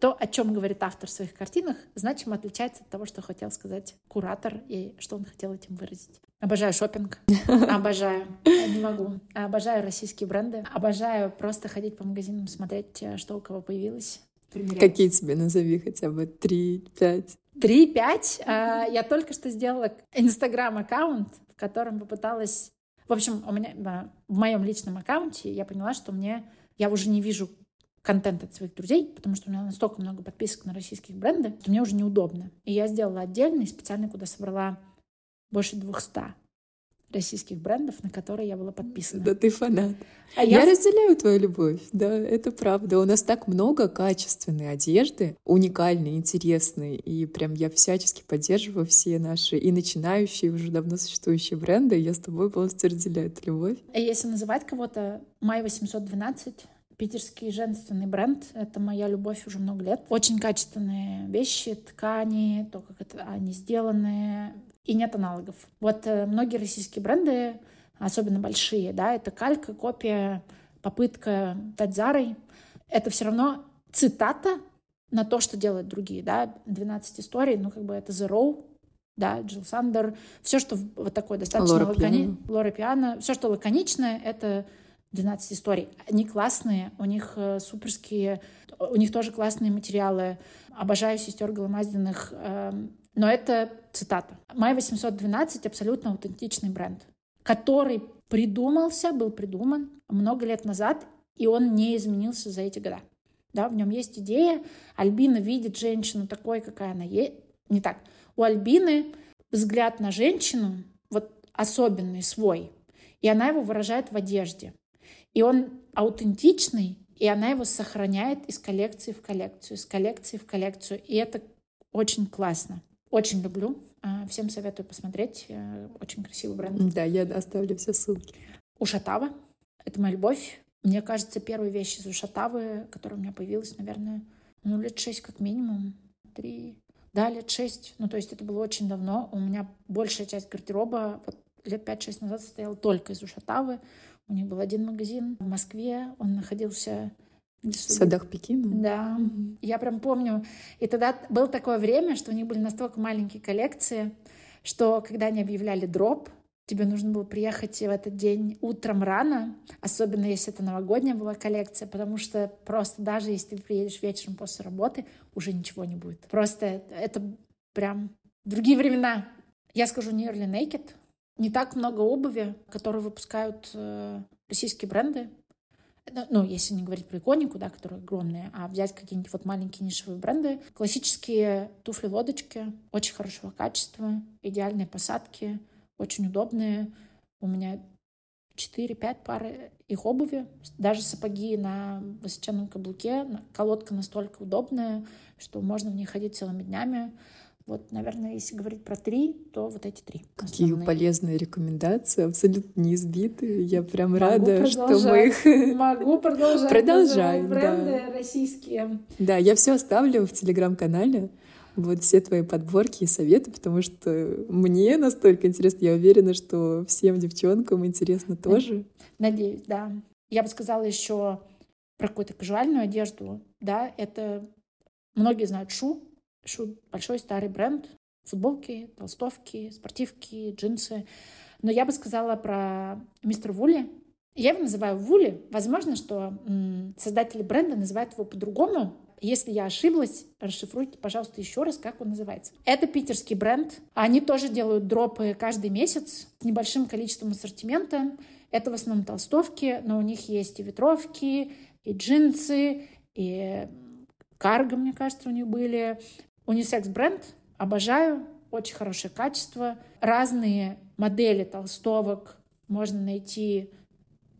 Speaker 1: то, о чем говорит автор в своих картинах, значимо отличается от того, что хотел сказать куратор и что он хотел этим выразить. Обожаю шопинг, *laughs* обожаю, не могу. Обожаю российские бренды, обожаю просто ходить по магазинам, смотреть, э, что у кого появилось.
Speaker 2: Примерять. Какие тебе назови хотя бы три, пять?
Speaker 1: Три, пять. А, я только что сделала инстаграм-аккаунт, в котором попыталась в общем, у меня в моем личном аккаунте я поняла, что мне я уже не вижу контент от своих друзей, потому что у меня настолько много подписок на российских бренды, что мне уже неудобно. И я сделала отдельный, специально, куда собрала больше 200 российских брендов, на которые я была подписана.
Speaker 2: Да ты фанат. А я... я разделяю твою любовь, да, это правда. У нас так много качественной одежды, уникальной, интересной, и прям я всячески поддерживаю все наши и начинающие, уже давно существующие бренды, я с тобой полностью разделяю эту любовь.
Speaker 1: А если называть кого-то, Май 812 питерский женственный бренд. Это моя любовь уже много лет. Очень качественные вещи, ткани, то, как это они сделаны, и нет аналогов. Вот э, многие российские бренды, особенно большие, да, это калька, копия, попытка стать Зарой. Это все равно цитата на то, что делают другие, да, 12 историй, ну, как бы это Zero, да, Джилл Сандер, все, что вот такое достаточно
Speaker 2: Лора
Speaker 1: лаконичное, Лора Пиано, все, что лаконичное, это 12 историй. Они классные, у них э, суперские, у них тоже классные материалы. Обожаю сестер Голомаздиных. Но это цитата. Май 812 абсолютно аутентичный бренд, который придумался, был придуман много лет назад, и он не изменился за эти года. Да, в нем есть идея. Альбина видит женщину такой, какая она есть. Не так. У Альбины взгляд на женщину вот особенный, свой. И она его выражает в одежде. И он аутентичный, и она его сохраняет из коллекции в коллекцию, из коллекции в коллекцию. И это очень классно. Очень люблю. А, всем советую посмотреть. Э, очень красивый бренд.
Speaker 2: Да, я оставлю все ссылки.
Speaker 1: Ушатава. Это моя любовь. Мне кажется, первая вещь из Ушатавы, которая у меня появилась, наверное, ну, лет шесть как минимум. Три. Да, лет шесть. Ну, то есть это было очень давно. У меня большая часть гардероба вот лет пять-шесть назад состояла только из Ушатавы. У них был один магазин в Москве. Он находился
Speaker 2: в садах Пекина?
Speaker 1: Да. Mm-hmm. Я прям помню. И тогда было такое время, что у них были настолько маленькие коллекции, что когда они объявляли дроп, тебе нужно было приехать в этот день утром рано, особенно если это новогодняя была коллекция, потому что просто даже если ты приедешь вечером после работы, уже ничего не будет. Просто это прям другие времена. Я скажу Nearly Naked. Не так много обуви, которые выпускают э, российские бренды ну, если не говорить про иконику, да, которые огромные, а взять какие-нибудь вот маленькие нишевые бренды. Классические туфли-лодочки, очень хорошего качества, идеальные посадки, очень удобные. У меня 4-5 пар их обуви, даже сапоги на высоченном каблуке. Колодка настолько удобная, что можно в ней ходить целыми днями. Вот, наверное, если говорить про три, то вот эти три.
Speaker 2: Какие основные. полезные рекомендации, абсолютно не избитые. Я прям Могу рада, что мы их... *laughs*
Speaker 1: Могу продолжать.
Speaker 2: Продолжаем,
Speaker 1: бренды да. российские.
Speaker 2: Да, я все оставлю в телеграм-канале. Вот все твои подборки и советы, потому что мне настолько интересно, я уверена, что всем девчонкам интересно тоже.
Speaker 1: Надеюсь, да. Я бы сказала еще про какую-то казуальную одежду, да, это многие знают шу, Шу большой старый бренд. Футболки, толстовки, спортивки, джинсы. Но я бы сказала про мистер Вули. Я его называю Вули. Возможно, что м- создатели бренда называют его по-другому. Если я ошиблась, расшифруйте, пожалуйста, еще раз, как он называется. Это питерский бренд. Они тоже делают дропы каждый месяц с небольшим количеством ассортимента. Это в основном толстовки, но у них есть и ветровки, и джинсы, и карго, мне кажется, у них были. Унисекс-бренд обожаю, очень хорошее качество. Разные модели толстовок можно найти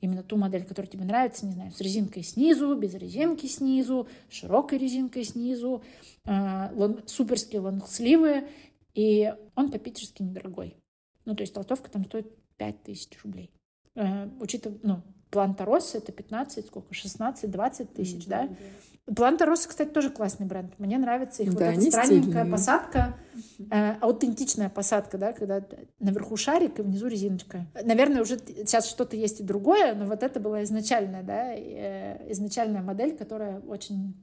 Speaker 1: именно ту модель, которая тебе нравится, не знаю, с резинкой снизу, без резинки снизу, широкой резинкой снизу, э, лон, суперские лонгсливы, и он по-питерски недорогой. Ну, то есть толстовка там стоит 5000 рублей. Э, учитывая, ну, план Тароса это 15, сколько, 16-20 тысяч, mm-hmm. да? Планта Росса, кстати, тоже классный бренд. Мне нравится их да, вот эта странненькая стильные. посадка, э, аутентичная посадка, да, когда наверху шарик и внизу резиночка. Наверное, уже сейчас что-то есть и другое, но вот это была изначальная, да, э, изначальная модель, которая очень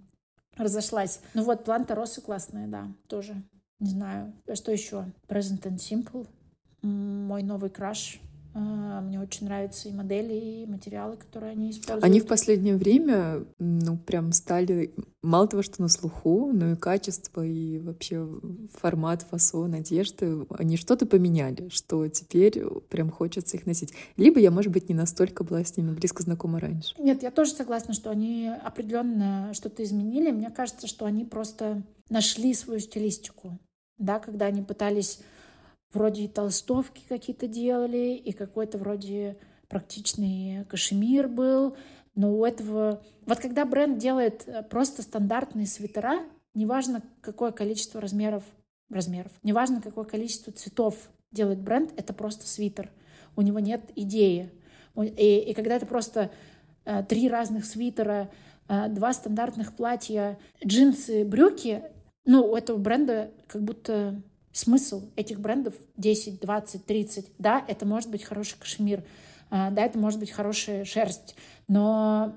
Speaker 1: разошлась. Ну вот, Планта Росса классная, да, тоже. Не знаю, что еще? Present and Simple. Мой новый краш а, мне очень нравятся и модели, и материалы, которые они используют.
Speaker 2: Они в последнее время, ну, прям стали мало того, что на слуху, но и качество, и вообще формат, фасон, одежды, они что-то поменяли, что теперь прям хочется их носить. Либо я, может быть, не настолько была с ними близко знакома раньше.
Speaker 1: Нет, я тоже согласна, что они определенно что-то изменили. Мне кажется, что они просто нашли свою стилистику, да, когда они пытались вроде толстовки какие-то делали, и какой-то вроде практичный кашемир был, но у этого... Вот когда бренд делает э, просто стандартные свитера, неважно, какое количество размеров, размеров, неважно, какое количество цветов делает бренд, это просто свитер. У него нет идеи. И, и когда это просто э, три разных свитера, э, два стандартных платья, джинсы, брюки, ну, у этого бренда как будто смысл этих брендов 10, 20, 30. Да, это может быть хороший кашемир, а, да, это может быть хорошая шерсть, но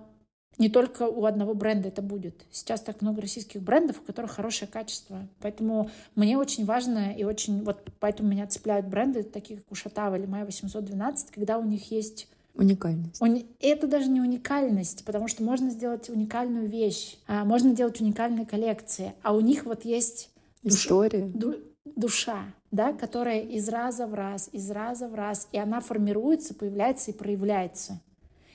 Speaker 1: не только у одного бренда это будет. Сейчас так много российских брендов, у которых хорошее качество. Поэтому мне очень важно и очень... Вот поэтому меня цепляют бренды, такие как Ушатава или Майя 812, когда у них есть
Speaker 2: Уникальность.
Speaker 1: Уни... Это даже не уникальность, потому что можно сделать уникальную вещь, а можно делать уникальные коллекции, а у них вот есть
Speaker 2: история,
Speaker 1: ду... душа, да, которая из раза в раз, из раза в раз, и она формируется, появляется и проявляется,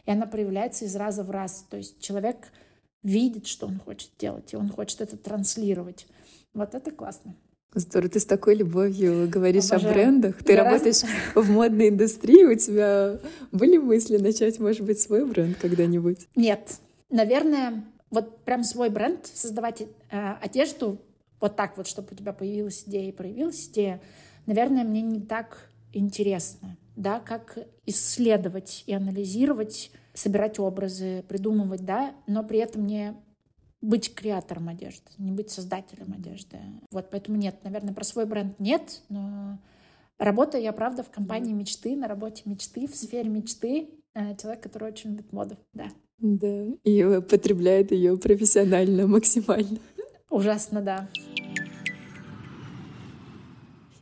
Speaker 1: и она проявляется из раза в раз. То есть человек видит, что он хочет делать, и он хочет это транслировать. Вот это классно.
Speaker 2: Здорово, ты с такой любовью говоришь Обожаю. о брендах. Ты Я работаешь раз... в модной индустрии, у тебя были мысли начать, может быть, свой бренд когда-нибудь?
Speaker 1: Нет. Наверное, вот прям свой бренд, создавать э, одежду вот так вот, чтобы у тебя появилась идея и проявилась идея, наверное, мне не так интересно, да, как исследовать и анализировать, собирать образы, придумывать, да, но при этом мне быть креатором одежды, не быть создателем одежды. Вот поэтому нет, наверное, про свой бренд нет, но работаю я, правда, в компании мечты, на работе мечты, в сфере мечты. Э, человек, который очень любит моду, да.
Speaker 2: Да, и потребляет ее профессионально, максимально.
Speaker 1: Ужасно, да.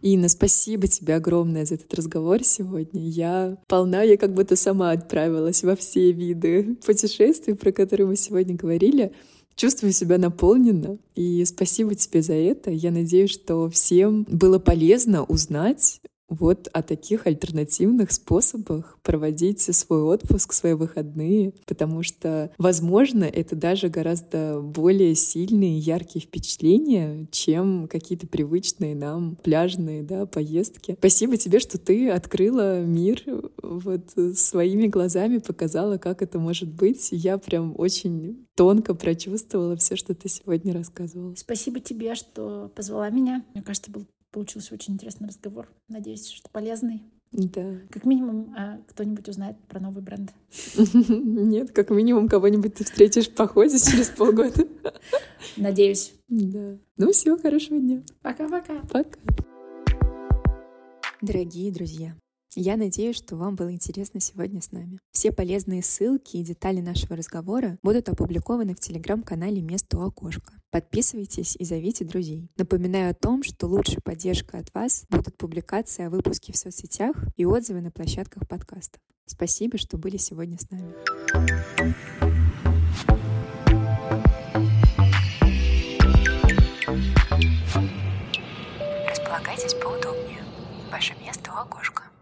Speaker 2: Инна, спасибо тебе огромное за этот разговор сегодня. Я полна, я как будто сама отправилась во все виды путешествий, про которые мы сегодня говорили чувствую себя наполненно. И спасибо тебе за это. Я надеюсь, что всем было полезно узнать вот о таких альтернативных способах проводить свой отпуск, свои выходные, потому что, возможно, это даже гораздо более сильные, яркие впечатления, чем какие-то привычные нам пляжные да, поездки. Спасибо тебе, что ты открыла мир вот своими глазами, показала, как это может быть. Я прям очень тонко прочувствовала все, что ты сегодня рассказывала.
Speaker 1: Спасибо тебе, что позвала меня. Мне кажется, был Получился очень интересный разговор. Надеюсь, что полезный.
Speaker 2: Да.
Speaker 1: Как минимум, а, кто-нибудь узнает про новый бренд. *laughs*
Speaker 2: Нет, как минимум кого-нибудь ты встретишь в походе через полгода.
Speaker 1: Надеюсь.
Speaker 2: Да. Ну все, хорошего дня.
Speaker 1: Пока-пока.
Speaker 2: Пока. Дорогие друзья, я надеюсь, что вам было интересно сегодня с нами. Все полезные ссылки и детали нашего разговора будут опубликованы в телеграм-канале «Место у окошка». Подписывайтесь и зовите друзей. Напоминаю о том, что лучшая поддержка от вас будут публикации о выпуске в соцсетях и отзывы на площадках подкастов. Спасибо, что были сегодня с нами. Располагайтесь поудобнее. Ваше место у окошка.